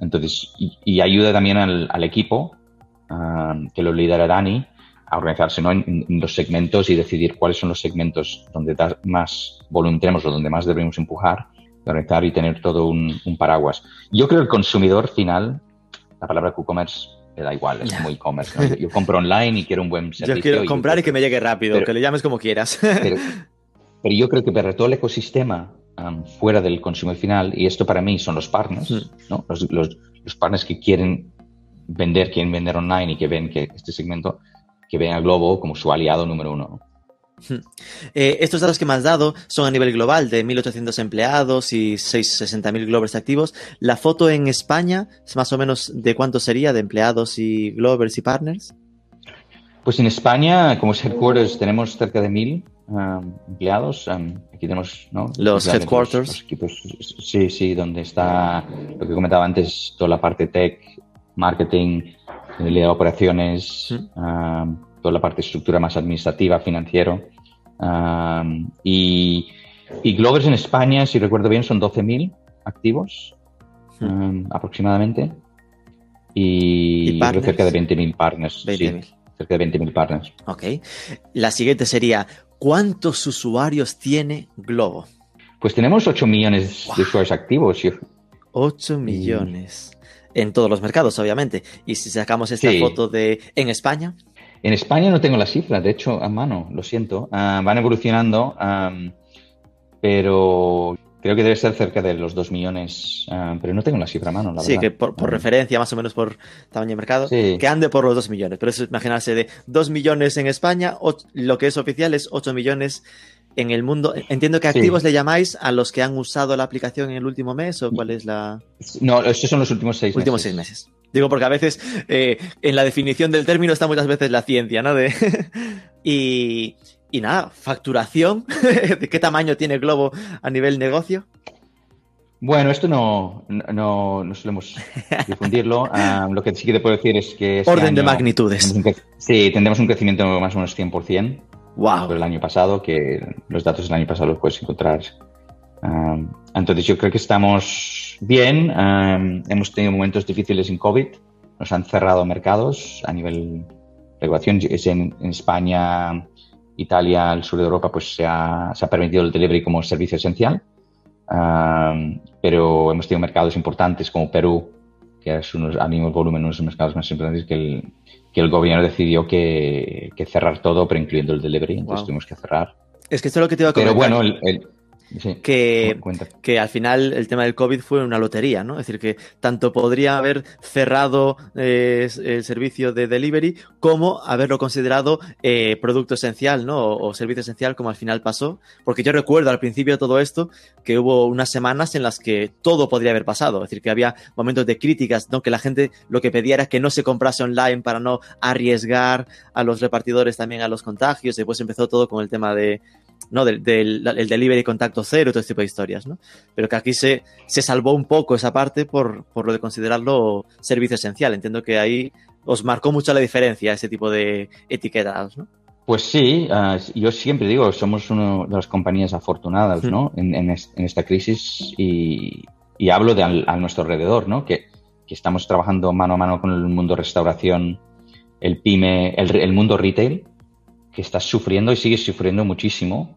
entonces, y, ayuda también al, al equipo, que lo lidera Dani, a organizarse ¿no? en, los segmentos y decidir cuáles son los segmentos donde más volumen tenemos o donde más debemos empujar, organizar y tener todo un, paraguas. Yo creo que el consumidor final, la palabra Q-commerce le da igual, es como e-commerce. Yo compro online y quiero un buen servicio. Yo quiero comprar y, que me llegue rápido, que le llames como quieras. Pero, yo creo que para todo el ecosistema fuera del consumidor final, y esto para mí son los partners, hmm. ¿no? los, los, los partners que quieren vender, quieren vender online y que ven que este segmento que ven a Globo como su aliado número uno. Eh, estos datos que me has dado son a nivel global de 1.800 empleados y 60.000 Glovers activos. ¿La foto en España es más o menos de cuánto sería de empleados y Glovers y partners? Pues en España, como headquarters, tenemos cerca de 1.000 um, empleados. Um, aquí tenemos los headquarters. sí, sí, donde está lo que comentaba antes, toda la parte tech, marketing, de operaciones, toda la parte de estructura más administrativa, financiero. y, y Glovers en España, si recuerdo bien, son 12.000 activos aproximadamente. Y, cerca de 20.000 partners. cerca de 20.000 partners. Ok. La siguiente sería, ¿cuántos usuarios tiene Globo? Pues tenemos 8 millones de usuarios activos. 8 millones en todos los mercados, obviamente. Y si sacamos esta foto de en España. En España no tengo la cifra, de hecho, a mano, lo siento. Ah, van evolucionando, pero creo que debe ser cerca de los 2 millones, ah, pero no tengo la cifra a mano, la sí, que por, referencia, más o menos por tamaño de mercado, que ande por los 2 millones. Pero eso es imaginarse de 2 millones en España, lo que es oficial es 8 millones en el mundo. Entiendo que activos le llamáis a los que han usado la aplicación en el último mes o cuál es la. No, estos son los últimos seis últimos seis meses. Digo porque a veces eh, en la definición del término está muchas veces la ciencia, ¿no? De y, y nada, facturación. ¿De qué tamaño tiene Globo a nivel negocio? Bueno, esto no, no, no solemos difundirlo. Ah, lo que sí que te puedo decir es que... Este Orden de magnitudes. Sí, tendremos un crecimiento más o menos 100%. Wow. el año pasado, que los datos del año pasado los puedes encontrar. Um, entonces yo creo que estamos bien. Um, hemos tenido momentos difíciles en COVID. Nos han cerrado mercados a nivel regulación. En, en España, Italia, el sur de Europa, pues se ha, se ha permitido el delivery como servicio esencial. Um, pero hemos tenido mercados importantes como Perú, que es unos, a mismo volumen uno de los mercados más importantes que el, que el gobierno decidió que, cerrar todo, pero incluyendo el delivery, entonces tuvimos que cerrar. Es que esto es lo que te iba a comentar. Pero bueno, el que, que al final el tema del COVID fue una lotería, ¿no? Es decir, que tanto podría haber cerrado eh, el servicio de delivery como haberlo considerado eh, producto esencial, ¿no? O, servicio esencial como al final pasó. Porque yo recuerdo al principio de todo esto que hubo unas semanas en las que todo podría haber pasado. Es decir, que había momentos de críticas, ¿no? Que la gente lo que pedía era que no se comprase online para no arriesgar a los repartidores también a los contagios. Después empezó todo con el tema de ¿no? Del, del el delivery contacto cero, todo este tipo de historias, ¿no? Pero que aquí se, se salvó un poco esa parte por, por lo de considerarlo servicio esencial. Entiendo que ahí os marcó mucho la diferencia ese tipo de etiquetas, ¿no? Pues sí, uh, yo siempre digo, somos una de las compañías afortunadas, ¿no? En, en, en, esta crisis y, y hablo de al, a nuestro alrededor, ¿no? Que, que, estamos trabajando mano a mano con el mundo restauración, el pyme, el, el mundo retail, que está sufriendo y sigue sufriendo muchísimo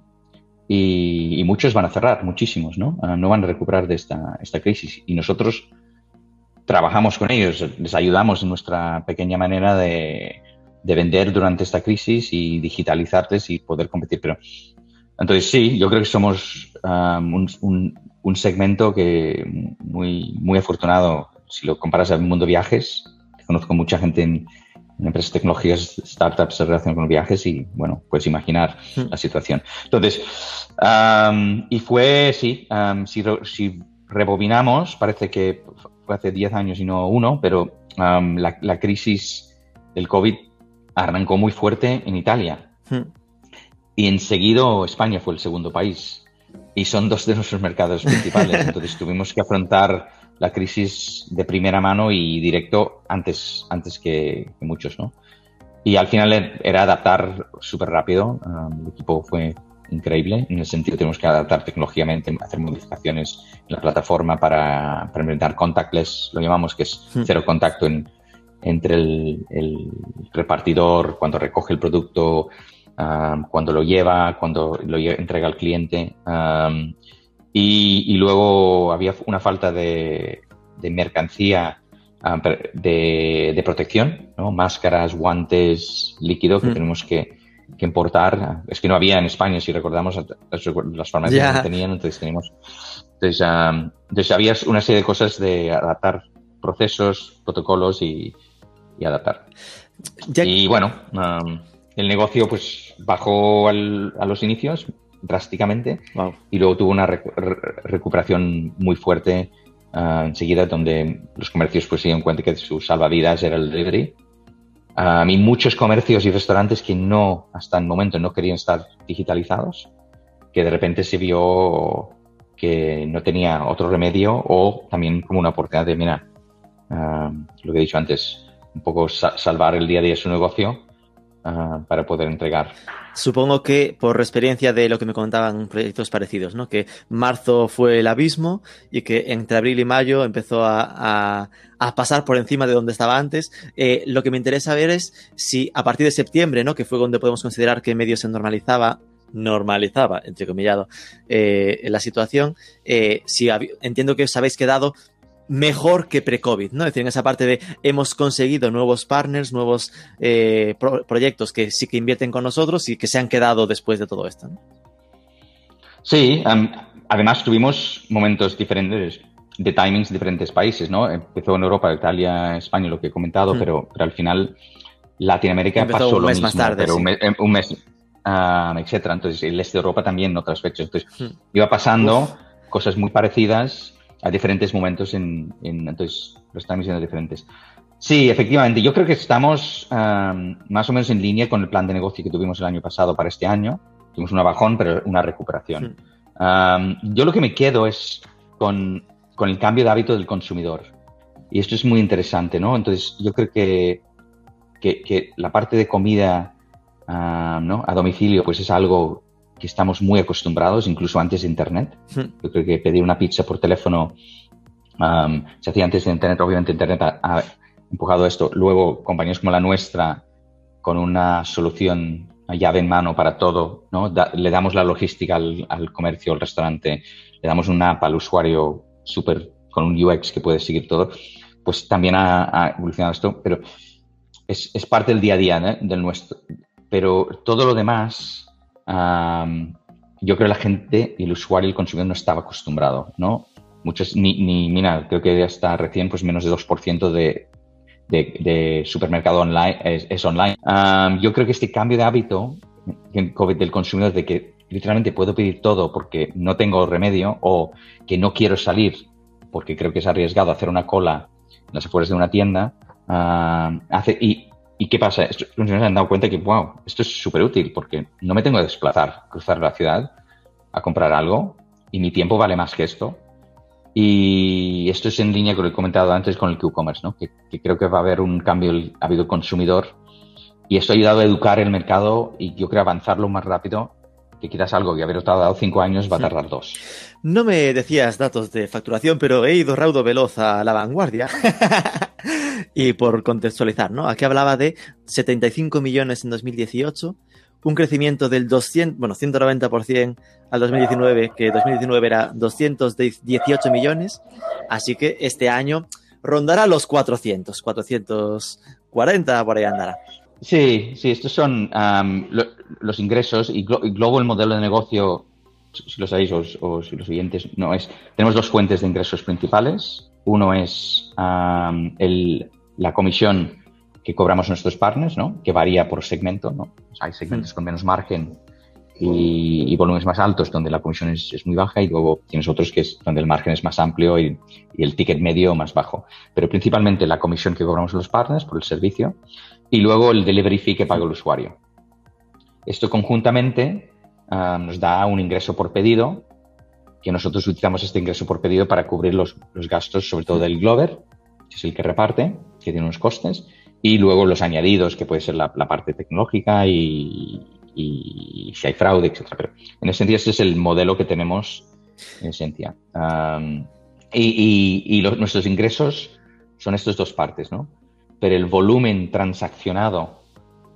y, muchos van a cerrar, muchísimos, ¿no? Ah, no van a recuperar de esta, esta crisis y nosotros trabajamos con ellos, les ayudamos en nuestra pequeña manera de, de vender durante esta crisis y digitalizarles y poder competir. Pero entonces sí, yo creo que somos um, un, un, un, segmento que muy, muy afortunado si lo comparas al mundo viajes. Conozco mucha gente en, en empresas tecnológicas, startups se relacionan con viajes y, bueno, puedes imaginar hmm. la situación. Entonces, y fue, sí, si, si, rebobinamos, parece que fue hace 10 años y no uno, pero la, la, crisis del COVID arrancó muy fuerte en Italia. Hmm. Y enseguida España fue el segundo país. y son dos de nuestros mercados principales. Entonces tuvimos que afrontar la crisis de primera mano y directo antes, antes que, muchos, ¿no? Y al final era adaptar súper rápido. Um, el equipo fue increíble. En el sentido, tenemos que adaptar tecnológicamente, hacer modificaciones en la plataforma para, para implementar contactless, lo llamamos, que es hmm. cero contacto entre el, repartidor, cuando recoge el producto, um, cuando lo lleva, cuando lo entrega al cliente. Um, y, luego había una falta de, mercancía um, de, protección, ¿no? máscaras, guantes, líquido que hmm. tenemos que que importar. Es que no había en España, si recordamos, las farmacias no tenían, entonces teníamos. Entonces, había una serie de cosas de adaptar procesos, protocolos y, adaptar. Y bueno, el negocio pues bajó a los inicios drásticamente. Y luego tuvo una recuperación muy fuerte ah, enseguida donde los comercios pues se dieron cuenta que su salvavidas era el delivery. A mí muchos comercios y restaurantes que no, hasta el momento, no querían estar digitalizados, que de repente se vio que no tenía otro remedio o también como una oportunidad de, mira, lo que he dicho antes, un poco salvar el día a día de su negocio para poder entregar. Supongo que por experiencia de lo que me comentaban proyectos parecidos, ¿no? Que marzo fue el abismo y que entre abril y mayo empezó a, pasar por encima de donde estaba antes. Eh, lo que me interesa ver es si a partir de septiembre, ¿no? Que fue donde podemos considerar que medio se normalizaba, normalizaba, entre comillado, eh, la situación. Eh, si entiendo que os habéis quedado mejor que pre-COVID, ¿no? Es decir, en esa parte de hemos conseguido nuevos partners, nuevos eh, proyectos que sí que invierten con nosotros y que se han quedado después de todo esto. ¿no? Sí, además tuvimos momentos diferentes de timings en diferentes países, ¿no? Empezó en Europa, Italia, España, lo que he comentado, mm. pero, pero al final Latinoamérica pasó un mes más tarde, pero un mes, un mes uh, etcétera. Entonces, el este de Europa también en otras fechas. Entonces, mm. iba pasando cosas muy parecidas a diferentes momentos en, entonces lo están diciendo diferentes. Sí, efectivamente. Yo creo que estamos más o menos en línea con el plan de negocio que tuvimos el año pasado para este año. Tuvimos una bajón, pero una recuperación. yo lo que me quedo es con, con, el cambio de hábito del consumidor. Y esto es muy interesante, ¿no? Entonces, yo creo que, que, que la parte de comida ¿no? a domicilio, pues es algo que estamos muy acostumbrados, incluso antes de Internet. Hmm. Yo creo que pedir una pizza por teléfono um, se hacía antes de Internet. Obviamente Internet ha, empujado esto. Luego, compañías como la nuestra, con una solución a llave en mano para todo, ¿no? le damos la logística al, comercio, al restaurante, le damos una app al usuario súper con un UX que puede seguir todo, pues también ha, evolucionado esto, pero es, es, parte del día a día del nuestro. Pero todo lo demás yo creo que la gente, el usuario, el consumidor no estaba acostumbrado, ¿no? Muchos, ni, ni mira, creo que hasta recién, pues menos de 2% de, de, supermercado online es, online. yo creo que este cambio de hábito del consumidor de que literalmente puedo pedir todo porque no tengo remedio o que no quiero salir porque creo que es arriesgado hacer una cola en las afueras de una tienda, hace, y ¿Y qué pasa? Los consumidores han dado cuenta que, wow, esto es súper útil porque no me tengo que desplazar, cruzar la ciudad a comprar algo y mi tiempo vale más que esto. Y esto es en línea con lo que he comentado antes con el Q-Commerce, ¿no? que, creo que va a haber un cambio, ha habido consumidor y esto ha ayudado a educar el mercado y yo creo avanzarlo más rápido que quizás algo que haber tardado cinco años va a tardar dos. No me decías datos de facturación, pero he ido raudo veloz a la vanguardia. y por contextualizar, ¿no? Aquí hablaba de 75 millones en 2018, un crecimiento del 200, bueno, 190% al 2019, que 2019 era 218 millones, así que este año rondará los 400, 440 por ahí andará. Sí, sí, estos son los ingresos y, Globo el modelo de negocio, si lo sabéis o, si los oyentes no es, tenemos dos fuentes de ingresos principales. Uno es la comisión que cobramos nuestros partners, ¿no? que varía por segmento. ¿no? Hay segmentos con menos margen y, volúmenes más altos donde la comisión es, muy baja y luego tienes otros que es donde el margen es más amplio y, y el ticket medio más bajo. Pero principalmente la comisión que cobramos a los partners por el servicio y luego el delivery fee que paga el usuario. Esto conjuntamente ah, nos da un ingreso por pedido que nosotros utilizamos este ingreso por pedido para cubrir los, los gastos, sobre todo del Glover, que es el que reparte, que tiene unos costes, y luego los añadidos, que puede ser la, parte tecnológica y, si hay fraude, etc. Pero en ese sentido, este es el modelo que tenemos en esencia. Um, y, y los, nuestros ingresos son estas dos partes, ¿no? Pero el volumen transaccionado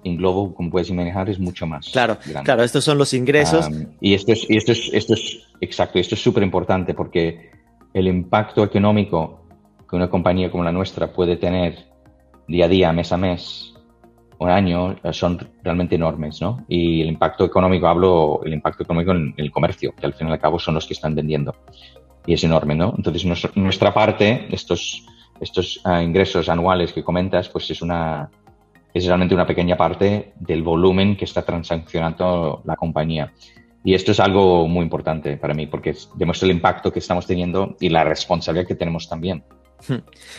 en Globo, como puedes imaginar, es mucho más. Claro, claro, estos son los ingresos. Um, y esto es, y esto es, esto es, exacto, esto es súper importante porque el impacto económico que una compañía como la nuestra puede tener día a día, mes a mes, un año, son realmente enormes, ¿no? Y el impacto económico, hablo el impacto económico en el comercio, que al fin y al cabo son los que están vendiendo. Y es enorme, ¿no? Entonces, nuestra parte, estos estos uh, ingresos anuales que comentas, pues es una es realmente una pequeña parte del volumen que está transaccionando la compañía. Y esto es algo muy importante para mí porque demuestra el impacto que estamos teniendo y la responsabilidad que tenemos también. Hmm.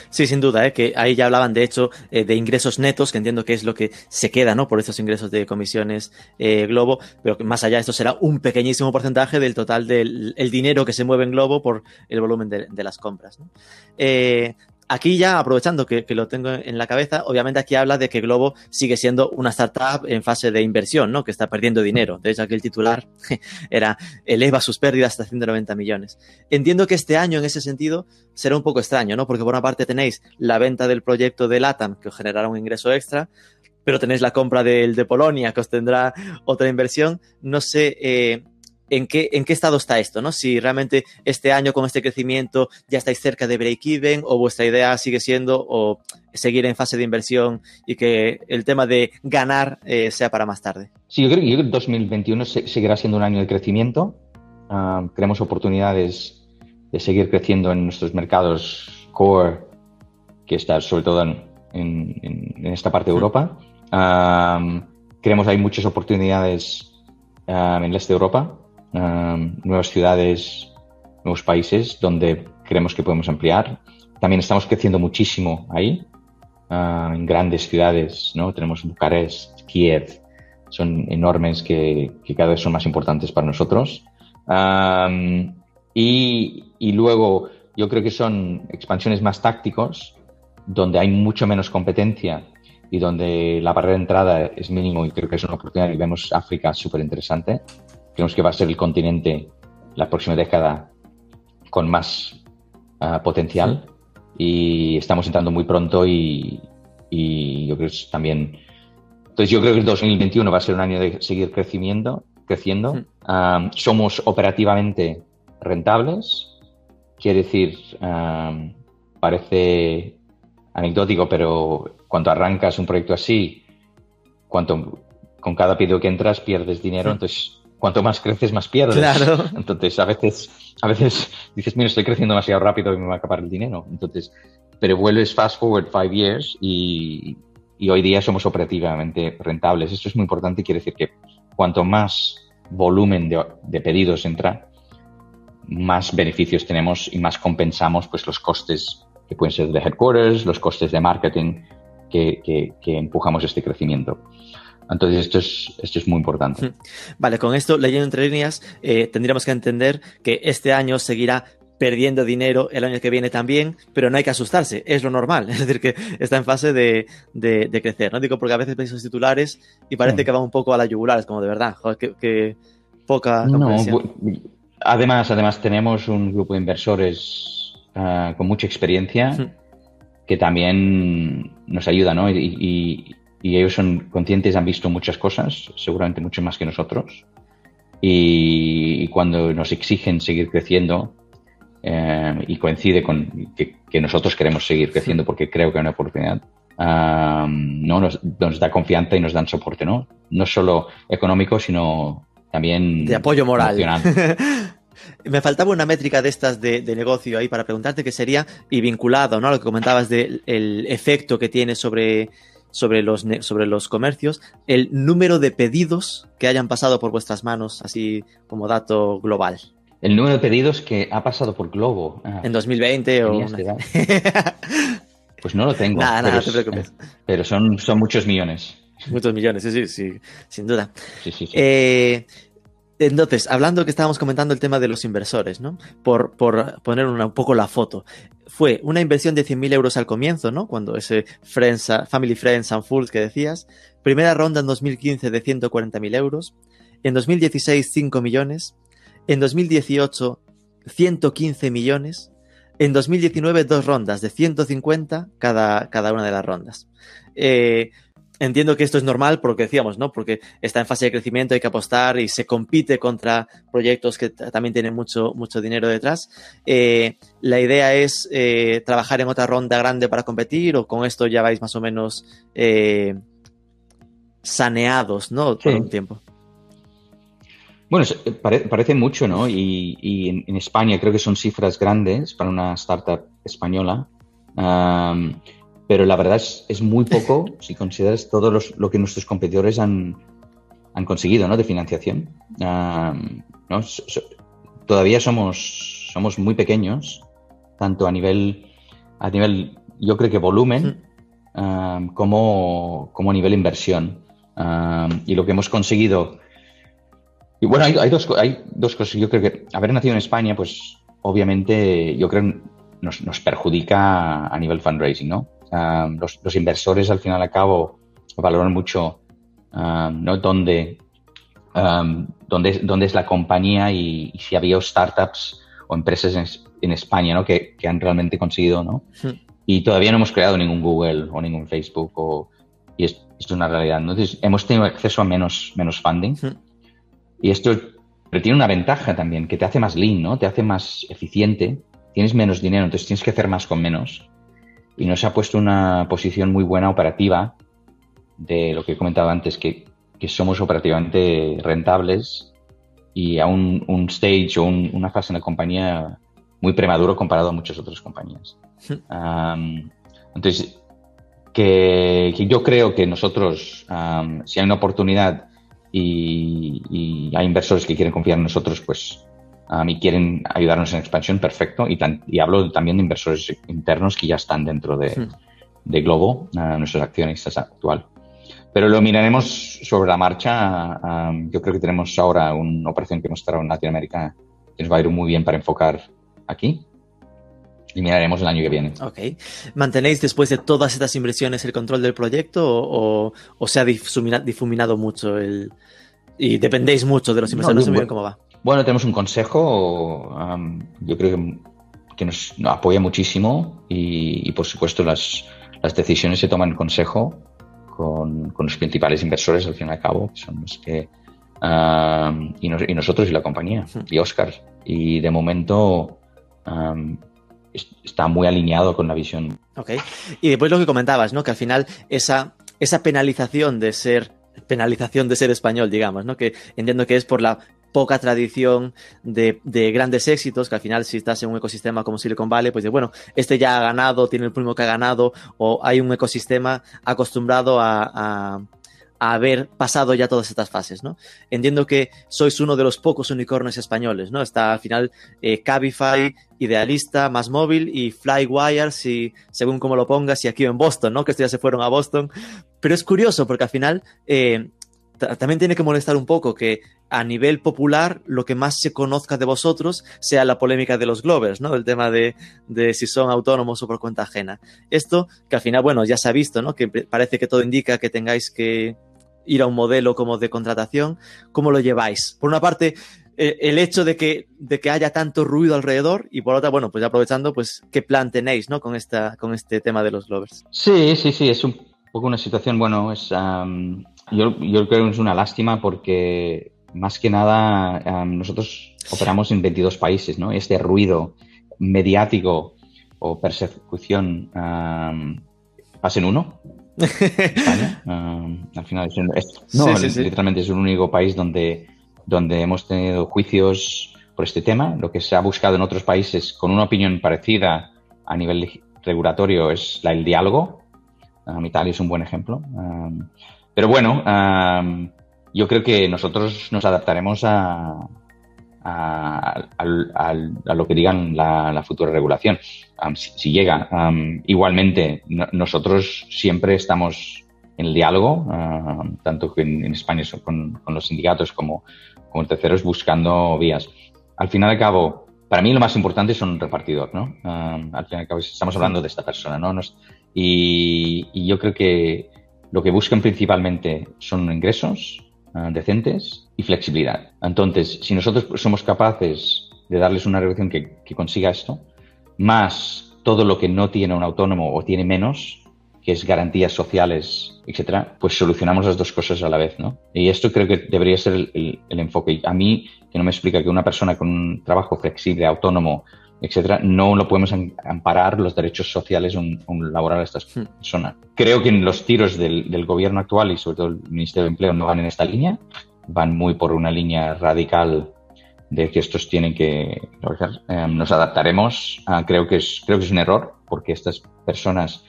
Sí, sin duda, ¿eh? que ahí ya hablaban de hecho eh, de ingresos netos, que entiendo que es lo que se queda ¿no? por estos ingresos de comisiones eh, Globo, pero que más allá esto será un pequeñísimo porcentaje del total del el dinero que se mueve en Globo por el volumen de, las compras. ¿no? Aquí ya, aprovechando que, que, lo tengo en la cabeza, obviamente aquí habla de que Globo sigue siendo una startup en fase de inversión, ¿no? Que está perdiendo dinero. De hecho, aquí el titular era eleva sus pérdidas hasta 190 millones. Entiendo que este año, en ese sentido, será un poco extraño, ¿no? Porque por una parte tenéis la venta del proyecto de LATAM, que os generará un ingreso extra, pero tenéis la compra del de Polonia, que os tendrá otra inversión. No sé, eh, en qué, en qué estado está esto, ¿no? Si realmente este año con este crecimiento ya estáis cerca de break-even o vuestra idea sigue siendo o seguir en fase de inversión y que el tema de ganar eh, sea para más tarde. Sí, yo creo que 2021 seguirá siendo un año de crecimiento. Uh, tenemos oportunidades de seguir creciendo en nuestros mercados core, que está sobre todo en, en, en esta parte de Europa. Uh, creemos que hay muchas oportunidades uh, en el este de Europa nuevas ciudades, nuevos países donde creemos que podemos ampliar. También estamos creciendo muchísimo ahí, en grandes ciudades, ¿no? Tenemos Bucarest, Kiev, son enormes que, que, cada vez son más importantes para nosotros. y, y, luego yo creo que son expansiones más tácticos, donde hay mucho menos competencia y donde la barrera de entrada es mínimo y creo que es una oportunidad y vemos África súper interesante. Creemos que va a ser el continente la próxima década con más uh, potencial y estamos entrando muy pronto y, y, yo creo que es también... Entonces yo creo que el 2021 va a ser un año de seguir creciendo, creciendo. Um, somos operativamente rentables, quiere decir, um, parece anecdótico, pero cuando arrancas un proyecto así, cuanto, con cada pedido que entras pierdes dinero, entonces cuanto más creces, más pierdes. Claro. Entonces, a veces, a veces dices, mira, estoy creciendo demasiado rápido y me va a acabar el dinero. Entonces, pero vuelves fast forward five years y, y hoy día somos operativamente rentables. Esto es muy importante y quiere decir que cuanto más volumen de, de pedidos entra, más beneficios tenemos y más compensamos pues los costes que pueden ser de headquarters, los costes de marketing que, que, que empujamos este crecimiento. Entonces, esto es, esto es muy importante. Vale, con esto, leyendo entre líneas, eh, tendríamos que entender que este año seguirá perdiendo dinero el año que viene también, pero no hay que asustarse, es lo normal, es decir, que está en fase de, de, de crecer, ¿no? Digo, porque a veces veis esos titulares y parece sí. que va un poco a la yugular, es como de verdad, joder, que, que poca no, además, además tenemos un grupo de inversores uh, con mucha experiencia -huh. que también nos ayuda, ¿no? Y, y, y ellos son conscientes, han visto muchas cosas, seguramente mucho más que nosotros. Y, cuando nos exigen seguir creciendo, eh, y coincide con que, que, nosotros queremos seguir creciendo porque creo que hay una oportunidad, um, ¿no? Nos, nos, da confianza y nos dan soporte, ¿no? No solo económico, sino también de apoyo moral. Me faltaba una métrica de estas de, de, negocio ahí para preguntarte qué sería y vinculado ¿no? a lo que comentabas del de efecto que tiene sobre sobre los, sobre los comercios, el número de pedidos que hayan pasado por vuestras manos, así como dato global. El número de pedidos que ha pasado por Globo. Ah, en 2020 o... Una... pues no lo tengo. Nada, nada, no te preocupes. Pero son, son muchos millones. Muchos millones, sí, sí, sí sin duda. Sí, sí, sí. Eh, Entonces, hablando que estábamos comentando el tema de los inversores, ¿no? Por, por poner un poco la foto. Fue una inversión de 100.000 euros al comienzo, ¿no? Cuando ese Family Friends and Fools que decías. Primera ronda en 2015 de 140.000 euros. En 2016, 5 millones. En 2018, 115 millones. En 2019, dos rondas de 150 cada, cada una de las rondas. Eh, entiendo que esto es normal porque decíamos, ¿no? Porque está en fase de crecimiento, hay que apostar y se compite contra proyectos que también tienen mucho, mucho dinero detrás. Eh, la idea es eh, trabajar en otra ronda grande para competir o con esto ya vais más o menos eh, saneados, ¿no? Por Sí. un tiempo. Bueno, pare- parece mucho, ¿no? Y, y en, en España creo que son cifras grandes para una startup española. Pero la verdad es, es muy poco si consideras todo los- lo que nuestros competidores han, han conseguido, ¿no? De financiación. ¿no? So- so- todavía somos, somos muy pequeños, tanto a nivel, a nivel, yo creo que volumen, como, como a nivel inversión. Y lo que hemos conseguido y bueno, hay, hay dos, hay dos cosas. Yo creo que haber nacido en España, pues obviamente yo creo nos, nos perjudica a nivel fundraising, ¿no? Um, los, los inversores al final y al cabo valoran mucho um, ¿no? dónde, um, dónde, dónde es la compañía y, y si había startups o empresas en, es- en España ¿no? que, que han realmente conseguido, ¿no? Y todavía no hemos creado ningún Google o ningún Facebook o, y es- esto es una realidad. ¿no? Entonces, hemos tenido acceso a menos, menos funding. Y esto pero tiene una ventaja también, que te hace más lean, ¿no? Te hace más eficiente. Tienes menos dinero, entonces tienes que hacer más con menos. Y nos ha puesto una posición muy buena operativa de lo que he comentado antes, que, que somos operativamente rentables y a un, un stage o un- una fase en la compañía muy prematuro comparado a muchas otras compañías. Um, entonces, que, que yo creo que nosotros, um, si hay una oportunidad y, y hay inversores que quieren confiar en nosotros, pues um, y quieren ayudarnos en expansión, perfecto. Y, tan- y hablo también de inversores internos que ya están dentro de, Hmm. de Globo, uh, nuestros accionistas actual. Pero lo miraremos sobre la marcha. um, yo creo que tenemos ahora una operación que hemos en Latinoamérica que nos va a ir muy bien para enfocar aquí. Y miraremos el año que viene. Ok. ¿Mantenéis después de todas estas inversiones el control del proyecto o, o- o se ha difumina- difuminado mucho el... y dependéis mucho de los inversores? No, No, sé muy bien cómo va. Bueno, tenemos un consejo, um, yo creo que, que nos apoya muchísimo y, y, por supuesto las, las decisiones se toman en consejo con, con los principales inversores al fin y al cabo, que son los que... um, y, nos- y nosotros y la compañía, y Oscar. Y de momento um, es- está muy alineado con la visión. Ok. Y después lo que comentabas, ¿no? Que al final esa, esa penalización de ser, penalización de ser español, digamos, ¿no? Que entiendo que es por la poca tradición de, de grandes éxitos, que al final si estás en un ecosistema como Silicon Valley, pues de, bueno, este ya ha ganado, tiene el primo que ha ganado, o hay un ecosistema acostumbrado a, haber pasado ya todas estas fases, ¿no? Entiendo que sois uno de los pocos unicornios españoles, ¿no? Está al final eh, Cabify, Idealista, Más Móvil y Flywire, si, según como lo pongas, y aquí en Boston, ¿no? Que estos ya se fueron a Boston. Pero es curioso porque al final eh, también tiene que molestar un poco que a nivel popular lo que más se conozca de vosotros sea la polémica de los Glovers, ¿no? El tema de, si son autónomos o por cuenta ajena. Esto que al final, bueno, ya se ha visto, ¿no? Que parece que todo indica que tengáis que ir a un modelo como de contratación. ¿Cómo lo lleváis? Por una parte, eh, el hecho de que, de que haya tanto ruido alrededor y por otra, bueno, pues aprovechando, pues qué plan tenéis, ¿no? Con, esta, con este tema de los Glovers. Sí, sí, sí, es un poco una situación, bueno, es, um, yo, yo creo que es una lástima porque más que nada um, nosotros operamos en 22 países, ¿no? Este ruido mediático o persecución um, pasa en uno. España. Um, al final es, es- no, Sí, sí, sí. literalmente es el único país donde, donde hemos tenido juicios por este tema. Lo que se ha buscado en otros países con una opinión parecida a nivel regulatorio es la, el diálogo. Um, Italia es un buen ejemplo. Um, pero bueno, um, yo creo que nosotros nos adaptaremos a, a, al- al- a lo que digan la, la futura regulación, um, si, si llega. Um, igualmente, no- nosotros siempre estamos en el diálogo, um, tanto en, en España con, con los sindicatos como como terceros buscando vías. Al fin y al cabo, para mí lo más importante es un repartidor, ¿no? al fin y al cabo estamos hablando de esta persona, ¿no? Y, yo creo que lo que buscan principalmente son ingresos decentes y flexibilidad. Entonces, si nosotros somos capaces de darles una reducción que, consiga esto, más todo lo que no tiene un autónomo o tiene menos, que es garantías sociales, etcétera, pues solucionamos las dos cosas a la vez, ¿no? Y esto creo que debería ser el, enfoque. A mí, que no me explica que una persona con un trabajo flexible, autónomo, etcétera, no lo podemos amparar los derechos sociales un, un laboral a estas hmm. personas. Creo que en los tiros del, del, gobierno actual y sobre todo el Ministerio de Empleo no van en esta línea, van muy por una línea radical de que estos tienen que eh, nos adaptaremos. Ah, creo que es creo que es un error porque estas personas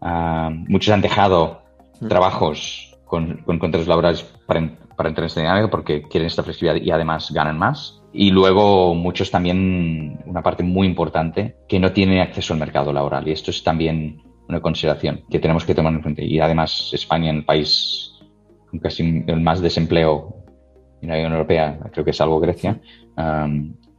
Ah, muchos han dejado mm. trabajos con, con contratos laborales para, para entrar en esta dinámica porque quieren esta flexibilidad y además ganan más. Y luego muchos también, una parte muy importante, que no tienen acceso al mercado laboral. Y esto es también una consideración que tenemos que tomar en cuenta. Y además España, el país con casi el más desempleo en la Unión Europea, creo que es algo Grecia,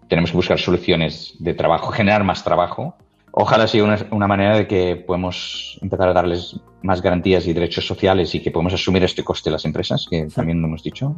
tenemos que buscar soluciones de trabajo, generar más trabajo Ojalá sea una, manera de que podemos empezar a darles más garantías y derechos sociales y que podemos asumir este coste las empresas, que también lo hemos dicho.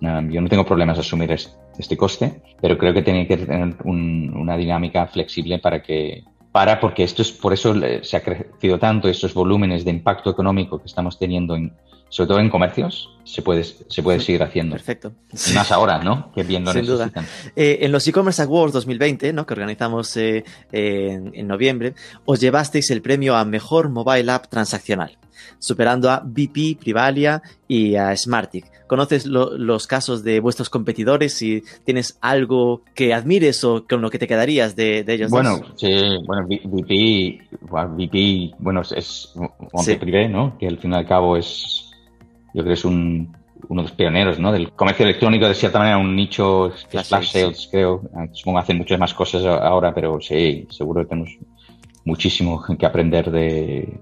Yo no tengo problemas asumir este coste, pero creo que tiene que tener una dinámica flexible para que para porque esto es por eso se ha crecido tanto estos volúmenes de impacto económico que estamos teniendo en, sobre todo en comercios, se puede, se puede seguir haciendo. Perfecto. más ahora, ¿no? Que bien lo Sin Duda. Eh, en los e-commerce awards 2020, ¿no? Que organizamos eh, en, noviembre, os llevasteis el premio a mejor mobile app transaccional, superando a BP, Privalia y a Smartic. ¿Conoces los casos de vuestros competidores? y tienes algo que admires o con lo que te quedarías de, ellos. Bueno, sí, bueno, BP, BP, bueno, es un privé, ¿no? Que al fin y al cabo es yo creo que es uno de los pioneros ¿no? del comercio electrónico, de cierta manera, un nicho flash, sales, creo. Ah, supongo que hacen muchas más cosas ahora, pero sí, seguro que tenemos muchísimo que aprender de,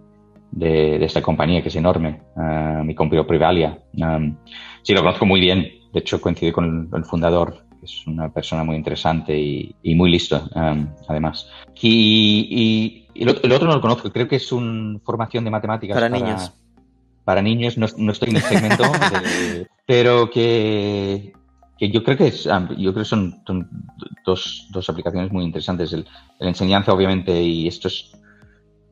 de, esta compañía, que es enorme. Uh, mi compañero Privalia. sí, lo conozco muy bien. De hecho, coincidí con el, fundador, que es una persona muy interesante y, muy listo, además. Y, el, otro no lo conozco, creo que es una formación de matemáticas para, para niños para niños, no, no estoy en el segmento, pero que, que, yo creo que es, yo creo que son, dos, dos, aplicaciones muy interesantes. El, enseñanza, obviamente, y estos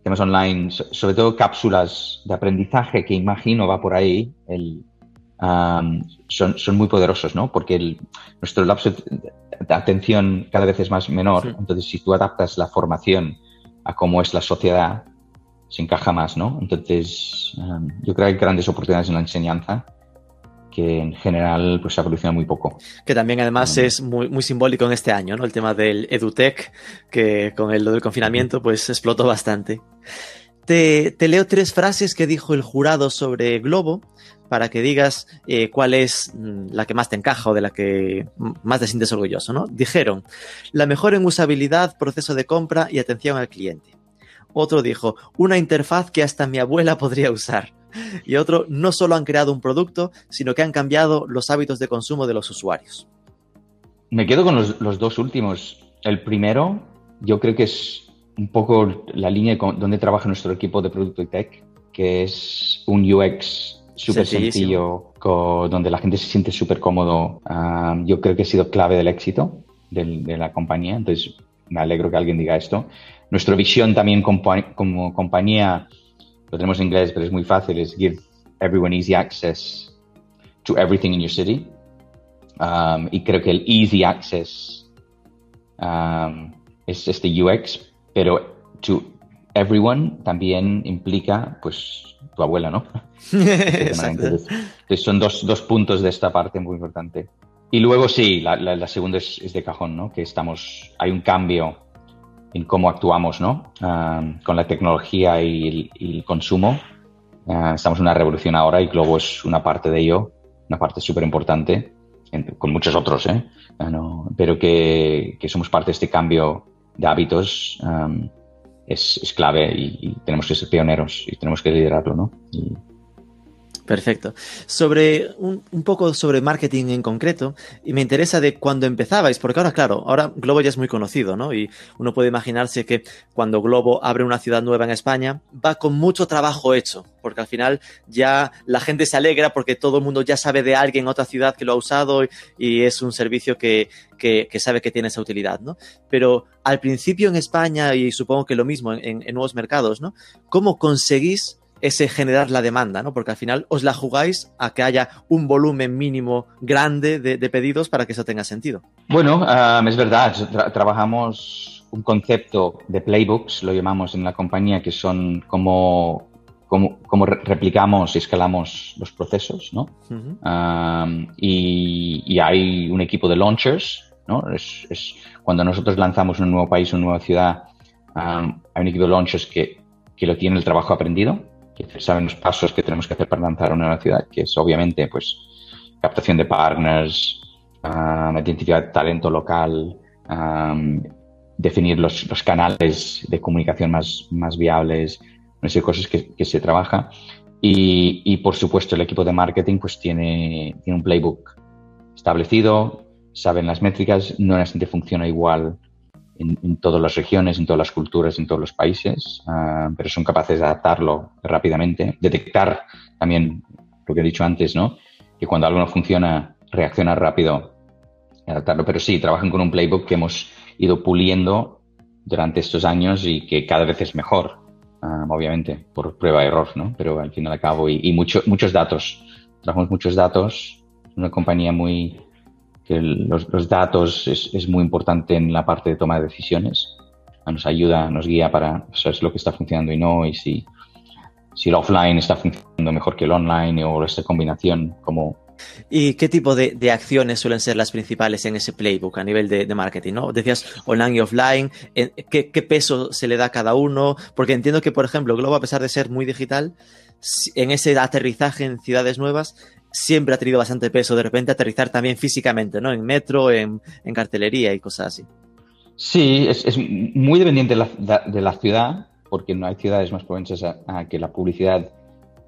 temas online, sobre todo cápsulas de aprendizaje que imagino va por ahí, el, son, son muy poderosos, ¿no? Porque el, nuestro lapso de atención cada vez es más menor. Entonces, si tú adaptas la formación a cómo es la sociedad, se encaja más, ¿no? Entonces, em, yo creo que hay grandes oportunidades en la enseñanza que en general pues, se evoluciona muy poco. Que también además em. es muy, muy simbólico en este año, ¿no? El tema del EduTech, que con el, lo del confinamiento pues explotó bastante. Te, te, leo tres frases que dijo el jurado sobre Globo para que digas eh, cuál es mm, la que más te encaja o de la que más te sientes orgulloso, ¿no? Dijeron, la mejor en usabilidad, proceso de compra y atención al cliente. Otro dijo, una interfaz que hasta mi abuela podría usar. Y otro, no solo han creado un producto, sino que han cambiado los hábitos de consumo de los usuarios. Me quedo con los, dos últimos. El primero, yo creo que es un poco la línea donde trabaja nuestro equipo de producto y tech, que es un UX súper sencillo, donde la gente se siente súper cómodo. Ah, yo creo que ha sido clave del éxito de la compañía. Entonces, me alegro que alguien diga esto. Nuestra visión también como, compañía, lo tenemos en inglés, pero es muy fácil, es give everyone easy access to everything in your city. Um, y creo que el easy access um, es este UX, pero to everyone también implica, pues, tu abuela, ¿no? entonces, son dos, dos, puntos de esta parte muy importante. Y luego sí, la, la, segunda es, es, de cajón, ¿no? Que estamos, hay un cambio en cómo actuamos ¿no? con la tecnología y el, consumo. Ah, estamos en una revolución ahora y Globo es una parte de ello, una parte súper importante, con muchos otros, ¿eh? Ah, pero que, que, somos parte de este cambio de hábitos es, es, clave y, tenemos que ser pioneros y tenemos que liderarlo. ¿no? Perfecto. Sobre un, poco sobre marketing en concreto, y me interesa de cuando empezabais, porque ahora, claro, ahora Globo ya es muy conocido, ¿no? Y uno puede imaginarse que cuando Globo abre una ciudad nueva en España, va con mucho trabajo hecho, porque al final ya la gente se alegra porque todo el mundo ya sabe de alguien en otra ciudad que lo ha usado y, es un servicio que, que, que, sabe que tiene esa utilidad, ¿no? Pero al principio en España, y supongo que lo mismo en, en nuevos mercados, ¿no? ¿Cómo conseguís ese generar la demanda, ¿no? Porque al final os la jugáis a que haya un volumen mínimo grande de, de pedidos para que eso tenga sentido. Bueno, um, es verdad, Tra trabajamos un concepto de playbooks, lo llamamos en la compañía, que son como, como, como replicamos y escalamos los procesos, ¿no? Uh -huh. um, y, y, hay un equipo de launchers, ¿no? Es, es, cuando nosotros lanzamos un nuevo país, una nueva ciudad, um, hay un equipo de launchers que, que lo tiene el trabajo aprendido saben los pasos que tenemos que hacer para lanzar una nueva ciudad, que es obviamente pues captación de partners, um, identificar talento local, um, definir los, los, canales de comunicación más, más viables, no sé, cosas que, que se trabaja. Y, y, por supuesto el equipo de marketing pues tiene, tiene un playbook establecido, saben las métricas, no necesariamente funciona igual en, en, todas las regiones, en todas las culturas, en todos los países, uh, pero son capaces de adaptarlo rápidamente, detectar también lo que he dicho antes, ¿no? Que cuando algo no funciona, reaccionar rápido adaptarlo. Pero sí, trabajan con un playbook que hemos ido puliendo durante estos años y que cada vez es mejor, uh, obviamente, por prueba y error, ¿no? Pero al fin y al cabo, y, y mucho, muchos datos. Trabajamos muchos datos, una compañía muy, que los, datos es, es, muy importante en la parte de toma de decisiones. Nos ayuda, nos guía para saber lo que está funcionando y no, y si, si el offline está funcionando mejor que el online o esta combinación, como... ¿Y qué tipo de, de, acciones suelen ser las principales en ese playbook a nivel de, marketing? ¿no? Decías online y offline, ¿qué, ¿qué, peso se le da a cada uno? Porque entiendo que, por ejemplo, Globo, a pesar de ser muy digital, en ese aterrizaje en ciudades nuevas, siempre ha tenido bastante peso de repente aterrizar también físicamente, ¿no? En metro, en, en cartelería y cosas así. Sí, es, es muy dependiente de la, de la, ciudad, porque no hay ciudades más propensas a, a, que la publicidad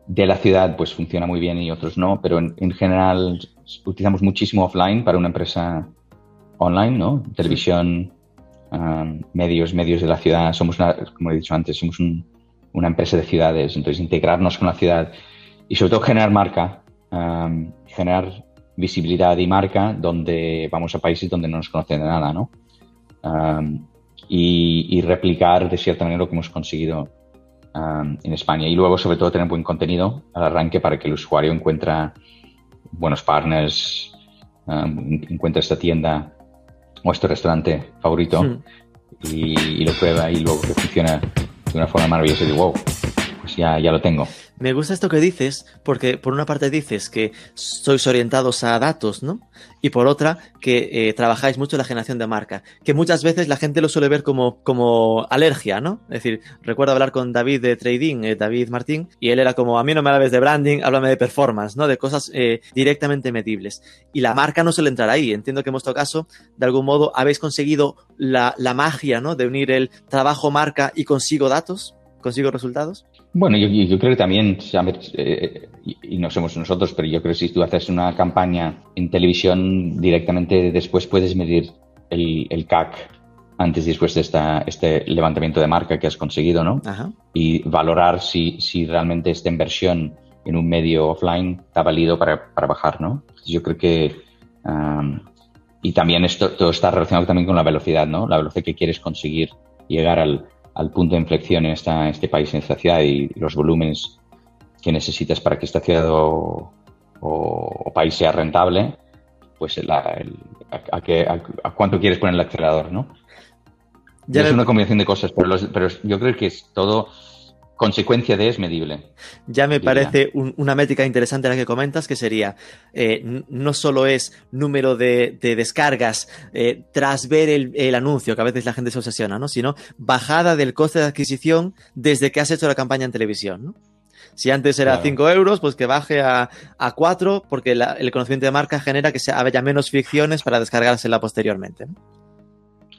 de la ciudad pues funciona muy bien y otros no, pero en, en general utilizamos muchísimo offline para una empresa online, ¿no? Televisión, um, medios, medios de la ciudad. Somos, una, como he dicho antes, somos un, una empresa de ciudades, entonces integrarnos con la ciudad y sobre todo generar marca um, generar visibilidad y marca donde vamos a países donde no nos conocen de nada, ¿no? Um, y, y, replicar de cierta manera lo que hemos conseguido um, en España. Y luego, sobre todo, tener buen contenido al arranque para que el usuario encuentre buenos partners, encuentre esta tienda o este restaurante favorito sí. y, y, lo prueba y luego que funciona de una forma maravillosa y wow, pues ya, ya lo tengo. Me gusta esto que dices, porque por una parte dices que sois orientados a datos, ¿no? Y por otra, que eh, trabajáis mucho en la generación de marca, que muchas veces la gente lo suele ver como, como alergia, ¿no? Es decir, recuerdo hablar con David de Trading, eh, David Martín, y él era como, a mí no me hables de branding, háblame de performance, ¿no? De cosas eh, directamente medibles. Y la marca no suele entrar ahí. Entiendo que en vuestro caso, de algún modo, habéis conseguido la, la magia, ¿no? De unir el trabajo marca y consigo datos, consigo resultados. Bueno, yo, yo, creo que también, eh, y no somos nosotros, pero yo creo que si tú haces una campaña en televisión, directamente después puedes medir el, el CAC antes y después de esta, este levantamiento de marca que has conseguido, ¿no? Ajá. Y valorar si, si realmente esta inversión en un medio offline está válido para, para bajar, ¿no? Yo creo que... Um, y también esto todo está relacionado también con la velocidad, ¿no? La velocidad que quieres conseguir llegar al, al punto de inflexión en esta, este país, en esta ciudad y los volúmenes que necesitas para que esta ciudad o, o, o país sea rentable, pues la, el, a, a, que, a, a, cuánto quieres poner el acelerador, ¿no? Ya es una combinación de cosas, pero, los, pero yo creo que es todo consecuencia de es medible. Ya me parece un, una métrica interesante la que comentas, que sería, eh, no solo es número de, de descargas eh, tras ver el, el, anuncio, que a veces la gente se obsesiona, ¿no? sino bajada del coste de adquisición desde que has hecho la campaña en televisión. ¿no? Si antes era 5 claro. euros, pues que baje a, a 4, porque la, el conocimiento de marca genera que se haya menos fricciones para descargársela posteriormente. ¿no?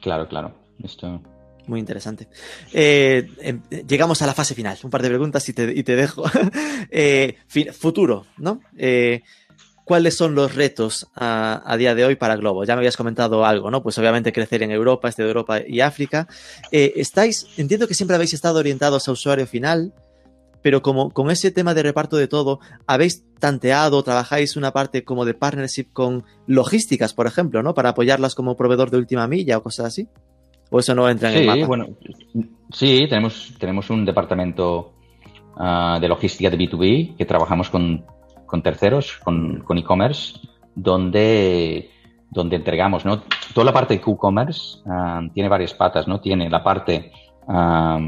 Claro, claro. Esto Muy interesante. Eh, em, llegamos a la fase final. Un par de preguntas y te, y te dejo. Eh, futuro, ¿no? Eh, ¿Cuáles son los retos a, día de hoy para Globo? Ya me habías comentado algo, ¿no? Pues obviamente crecer en Europa, este de Europa y África. Estáis, entiendo que siempre habéis estado orientados a usuario final, pero como con ese tema de reparto de todo, ¿habéis tanteado, trabajáis una parte como de partnership con logísticas, por ejemplo, ¿no? Para apoyarlas como proveedor de última milla o cosas así? ¿O eso no entra en el Sí, mapa? bueno, sí, tenemos, tenemos un departamento ah, de logística de B2B que trabajamos con, con terceros, con con e-commerce, donde, donde entregamos, ¿no? Toda la parte de Q-commerce ah, tiene varias patas, ¿no? Tiene la parte ah,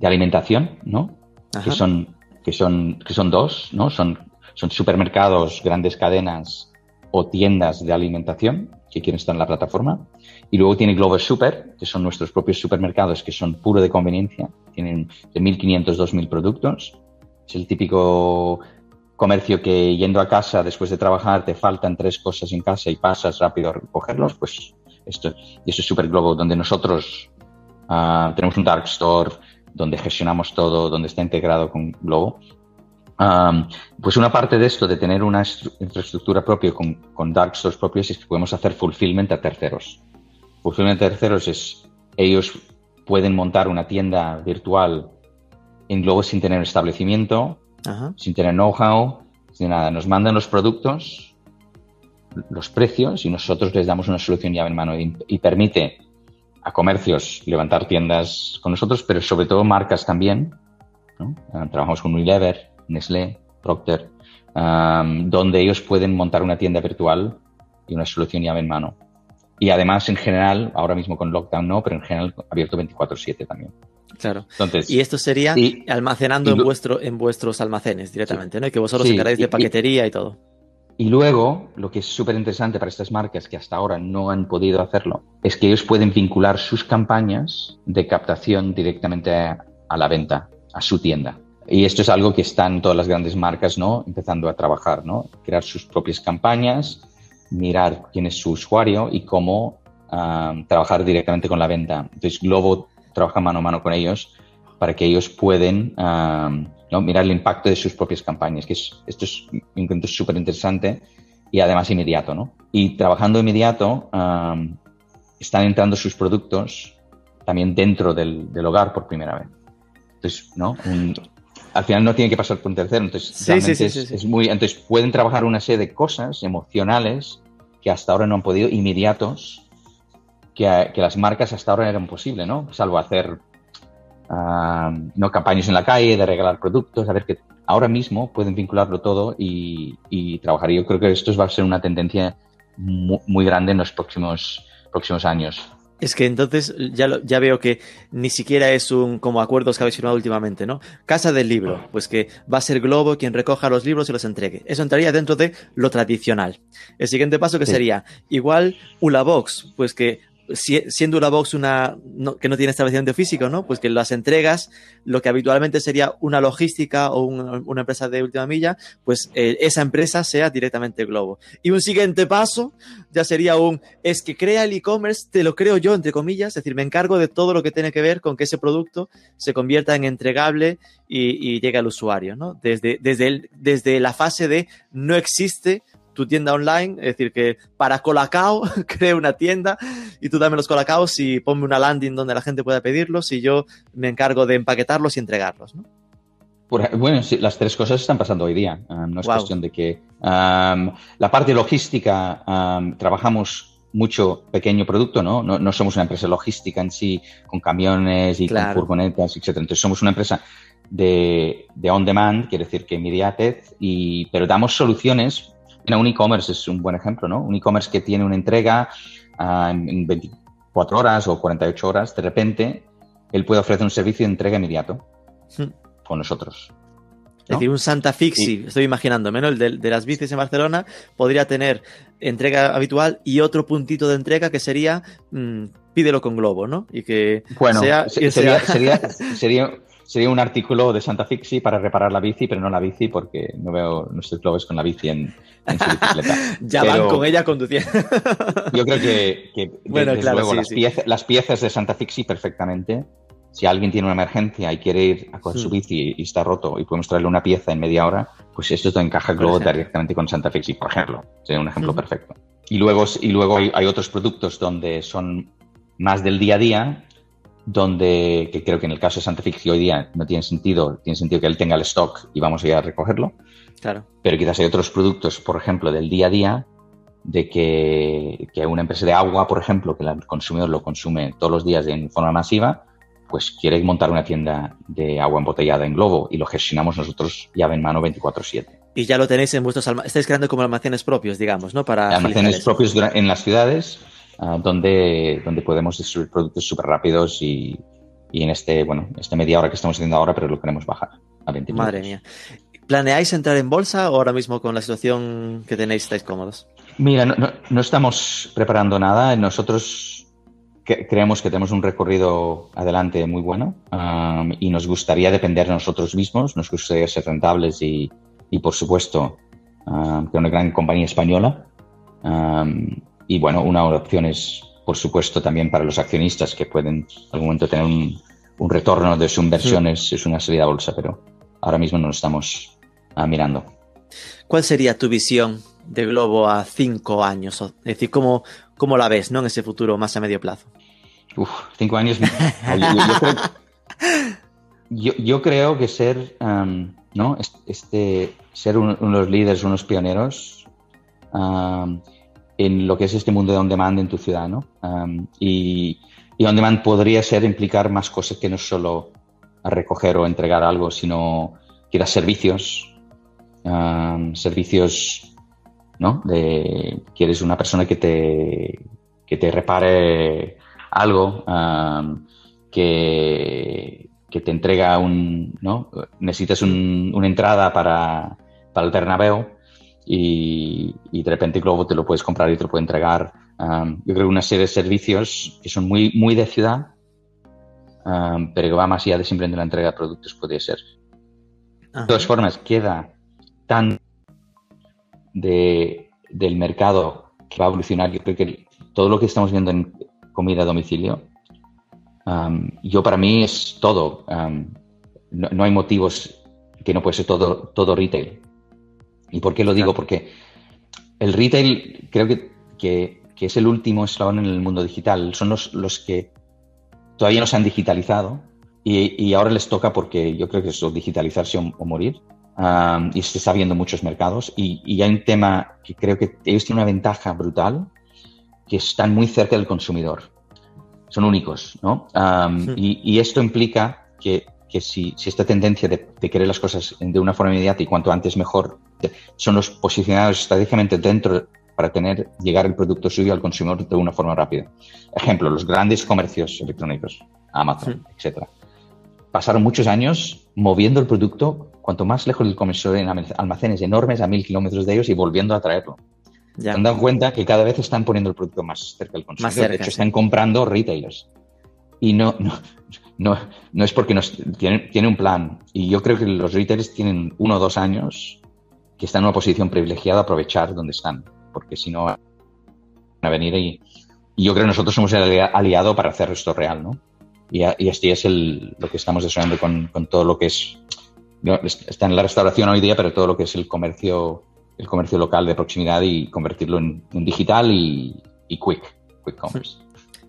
de alimentación, ¿no? Ajá. que son, que son, que son dos, ¿no? Son, son supermercados, grandes cadenas o tiendas de alimentación que quieren estar en la plataforma. Y luego tiene Glover Super, que son nuestros propios supermercados, que son puro de conveniencia. Tienen de 1.500, 2.000 productos. Es el típico comercio que yendo a casa después de trabajar te faltan tres cosas en casa y pasas rápido a recogerlos. Pues esto, y eso es Super Globo, donde nosotros ah, tenemos un dark store, donde gestionamos todo, donde está integrado con Globo. Pues una parte de esto, de tener una estru- infraestructura propia con, con dark stores propios, es que podemos hacer fulfillment a terceros. Fulfillment a terceros es, ellos pueden montar una tienda virtual en Globo sin tener establecimiento, Ajá. sin tener know-how, sin nada. Nos mandan los productos, los precios y nosotros les damos una solución llave en mano y, y permite a comercios levantar tiendas con nosotros, pero sobre todo marcas también. ¿no? Ah, trabajamos con Unilever, Nestlé, Procter, donde ellos pueden montar una tienda virtual y una solución llave en mano. Y además, en general, ahora mismo con lockdown no, pero en general abierto 24/7 también. Claro. Entonces, Y esto sería Y- almacenando y en, vuestro, en vuestros almacenes directamente, ¿no? Y que vosotros Sí, encargáis de y- paquetería y todo. Y luego, lo que es súper interesante para estas marcas que hasta ahora no han podido hacerlo, es que ellos pueden vincular sus campañas de captación directamente a, a la venta, a su tienda. Y esto es algo que están todas las grandes marcas, ¿no? Empezando a trabajar, ¿no? Crear sus propias campañas, mirar quién es su usuario y cómo ah, trabajar directamente con la venta. Entonces, Globo trabaja mano a mano con ellos para que ellos pueden ah, ¿no? mirar el impacto de sus propias campañas, que es, esto es me encuentro súper interesante y además inmediato, ¿no? Y trabajando inmediato, ah, están entrando sus productos también dentro del, hogar por primera vez. Entonces, ¿no? Un- al final no tiene que pasar por un tercero, entonces Sí, realmente sí, es, sí, sí. es muy, entonces pueden trabajar una serie de cosas emocionales que hasta ahora no han podido, inmediatos, que, que las marcas hasta ahora eran posible, ¿no? Salvo hacer ah, no campañas en la calle, de regalar productos, a ver que ahora mismo pueden vincularlo todo y, y trabajar. Y yo creo que esto va a ser una tendencia mu- muy, grande en los próximos, próximos años. Es que entonces ya, lo- ya veo que ni siquiera es un como acuerdos que habéis firmado últimamente, ¿no? Casa del libro, pues que va a ser Globo quien recoja los libros y los entregue. Eso entraría dentro de lo tradicional. El siguiente paso que Sí. sería igual Ulabox, pues que si- siendo Ulabox una no- que no tiene establecimiento físico, ¿no? Pues que las entregas, lo que habitualmente sería una logística o una, una empresa de última milla, pues eh, esa empresa sea directamente Globo. Y un siguiente paso ya sería un, es que crea el e-commerce, te lo creo yo, entre comillas, es decir, me encargo de todo lo que tiene que ver con que ese producto se convierta en entregable y, llegue al usuario, ¿no? Desde, desde, desde la fase de no existe tu tienda online, es decir, que para Colacao cree una tienda y tú dame los Colacaos y ponme una landing donde la gente pueda pedirlos y yo me encargo de empaquetarlos y entregarlos, ¿no? Bueno, sí, las tres cosas están pasando hoy día. Um, no es Wow. cuestión de que um, la parte logística um, trabajamos mucho pequeño producto, ¿no? ¿no? no somos una empresa logística en sí con camiones y Claro. con furgonetas, etcétera. Entonces somos una empresa de, de on demand, quiere decir que inmediatez, y, pero damos soluciones. Mira, un e-commerce es un buen ejemplo, ¿no? Un e-commerce que tiene una entrega ah, en en 24 horas o 48 horas, de repente, él puede ofrecer un servicio de entrega inmediato Hmm. con nosotros. Es decir, un Santa Fixi, estoy imaginándome, ¿no? El de, de las bicis en Barcelona podría tener entrega habitual y otro puntito de entrega que sería mm, pídelo con globo, ¿no? Y que Bueno, sea, se- que sería, sea- sería, sería, sería un artículo de Santa Fixi para reparar la bici, pero no la bici porque no veo nuestros globos con la bici en, en su bicicleta. ya Pero van con ella conduciendo. Yo creo que, que Bueno, desde claro, luego sí, las, sí. pieza- las piezas de Santa Fixi perfectamente. Si alguien tiene una emergencia y quiere ir a coger su Mm. bici y está roto y podemos traerle una pieza en media hora, pues esto te encaja luego directamente con Santa Fixi, por ejemplo. Sería un ejemplo Ujú. perfecto. Y luego, y luego hay, hay otros productos donde son más del día a día, donde que creo que en el caso de Santa Fixi hoy día no tiene sentido, tiene sentido que él tenga el stock y vamos a ir a recogerlo claro. pero quizás hay otros productos, por ejemplo, del día a día, de que, que una empresa de agua, por ejemplo, que el consumidor lo consume todos los días en forma masiva, pues quiere montar una tienda de agua embotellada en Globo y lo gestionamos nosotros llave en mano 24/7. Y ya lo tenéis en vuestros almacenes. Estáis creando como almacenes propios, digamos, ¿no? Para Almacenes propios en las ciudades ah, donde, donde podemos distribuir productos súper rápidos y, y en este, bueno, esta media hora que estamos haciendo ahora, pero lo queremos bajar a 20 Madre minutos. mía. ¿Planeáis entrar en bolsa o ahora mismo con la situación que tenéis estáis cómodos? Mira, no, no- no estamos preparando nada. Nosotros que- creemos que tenemos un recorrido adelante muy bueno um, y nos gustaría depender de nosotros mismos, nos gustaría ser rentables y, y, por supuesto, um, que una gran compañía española. Um, y bueno, una opción es, por supuesto, también para los accionistas que pueden en algún momento tener un, un retorno de sus inversiones, es una salida a bolsa, pero ahora mismo no lo estamos ah, mirando. ¿Cuál sería tu visión de Globo a cinco años? Es decir, ¿cómo, cómo la ves, ¿no? En ese futuro más a medio plazo. Uf, cinco años. yo, yo- creo, yo- yo creo que ser, um, ¿no? Es- Este, ser un- unos líderes, unos pioneros um, en lo que es este mundo de on demand en tu ciudad, ¿no? Um, y, y on demand podría ser implicar más cosas que no solo recoger o entregar algo, sino dar servicios, servicios, ¿no? De que eres una persona que te, que te repare algo que, que te entrega un, ¿no? Necesitas un- una entrada para, para el Bernabéu y, y de repente Globo te lo puedes comprar y te lo puede entregar. Um, yo creo que una serie de servicios que son muy, muy de ciudad, um, pero que va más allá de simplemente la entrega de productos, podría ser. Ajá. De todas formas, queda tan de, del mercado que va a evolucionar. Yo creo que todo lo que estamos viendo en comida a domicilio, um, yo para mí es todo. No, no hay motivos que no puede ser todo, todo retail. ¿Y por qué lo digo? Porque el retail creo que, que, que es el último eslabón en el mundo digital. Son los, los que todavía no se han digitalizado y, y ahora les toca porque yo creo que es o digitalizarse o, o morir. Um, y se está viendo en muchos mercados. Y, y hay un tema que creo que ellos tienen una ventaja brutal, que están muy cerca del consumidor. Son únicos, ¿no? Um, Sí. y, y esto implica que, que si, si esta tendencia de, de querer las cosas de una forma inmediata y cuanto antes mejor, son los posicionados estratégicamente dentro para tener llegar el producto suyo al consumidor de una forma rápida. Ejemplo, los grandes comercios electrónicos, Amazon, etcétera pasaron muchos años moviendo el producto cuanto más lejos del comercio en almacenes enormes a mil kilómetros de ellos y volviendo a traerlo. Ya. Se han dado cuenta que cada vez están poniendo el producto más cerca del consumidor. Más cerca, de hecho, sí. están comprando retailers. Y no, no, no, no es porque nos, tienen, tienen un plan. Y yo creo que los retailers tienen uno o dos años que están en una posición privilegiada aprovechar donde están. Porque si no, van a venir y, y yo creo que nosotros somos el alia- aliado para hacer esto real, ¿no? Y, y este es el, lo que estamos desarrollando con, con todo lo que es, está en la restauración hoy día, pero todo lo que es el comercio, el comercio local de proximidad y convertirlo en, en digital y quick, quick commerce.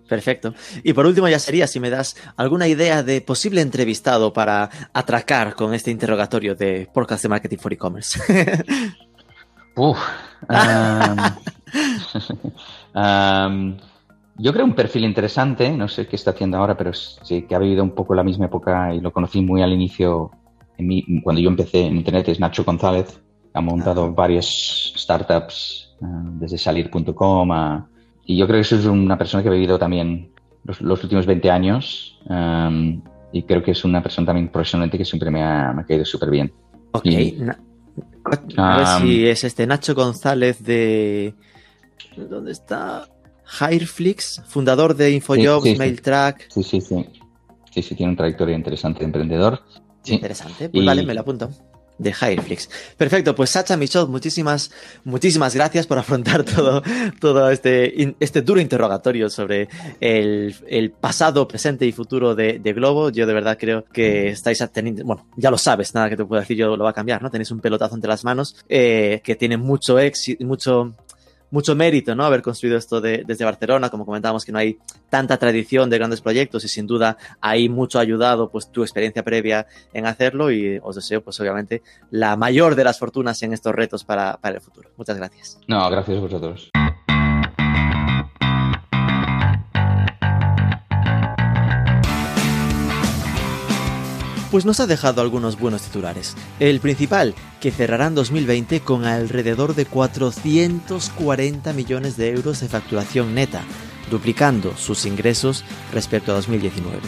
Perfecto. Y por último ya sería si me das alguna idea de posible entrevistado para atracar con este interrogatorio de Podcast de Marketing for E-Commerce. Uf, um, um, yo creo un perfil interesante, no sé qué está haciendo ahora, pero sí que ha vivido un poco la misma época y lo conocí muy al inicio, en mi- cuando yo empecé en Internet, es Nacho González. Ha montado Ajá. varias startups, uh, desde salir.com a... Y yo creo que eso es una persona que ha vivido también los, los últimos 20 años um, y creo que es una persona también profesionalmente que siempre me ha, me ha caído súper bien. ok. Y- Na- a ver Um, si es este Nacho González de... ¿Dónde está? Hireflix, fundador de Infojobs, Sí, sí, sí. MailTrack. Sí, sí, sí. Sí, sí, tiene una trayectoria interesante de emprendedor. Sí. Interesante. Pues Y- vale, me lo apunto. De Hireflix. Perfecto, pues Sacha Michaud, muchísimas, muchísimas gracias por afrontar todo, todo este, este duro interrogatorio sobre el, el pasado, presente y futuro de, de, Globo. Yo de verdad creo que estáis teniendo, bueno, ya lo sabes, nada que te pueda decir yo lo va a cambiar, ¿no? Tenéis un pelotazo entre las manos eh, que tiene mucho éxito, mucho mucho mérito, ¿no? Haber construido esto desde Barcelona, como comentábamos que no hay tanta tradición de grandes proyectos y sin duda ahí mucho ha ayudado pues tu experiencia previa en hacerlo y os deseo pues obviamente la mayor de las fortunas en estos retos para, para el futuro. Muchas gracias. No, gracias a vosotros. Pues nos ha dejado algunos buenos titulares. El principal, que cerrará en 2020 con alrededor de 440 millones de euros de facturación neta, duplicando sus ingresos respecto a 2019,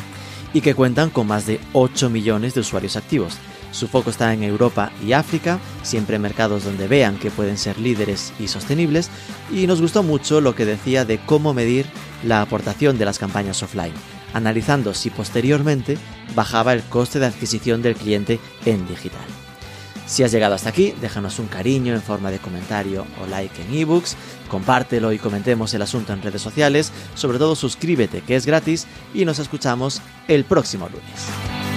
y que cuentan con más de 8 millones de usuarios activos. Su foco está en Europa y África, siempre en mercados donde vean que pueden ser líderes y sostenibles, y nos gustó mucho lo que decía de cómo medir la aportación de las campañas offline analizando si posteriormente bajaba el coste de adquisición del cliente en digital. Si has llegado hasta aquí, déjanos un cariño en forma de comentario o like en ebooks, compártelo y comentemos el asunto en redes sociales, sobre todo suscríbete que es gratis y nos escuchamos el próximo lunes.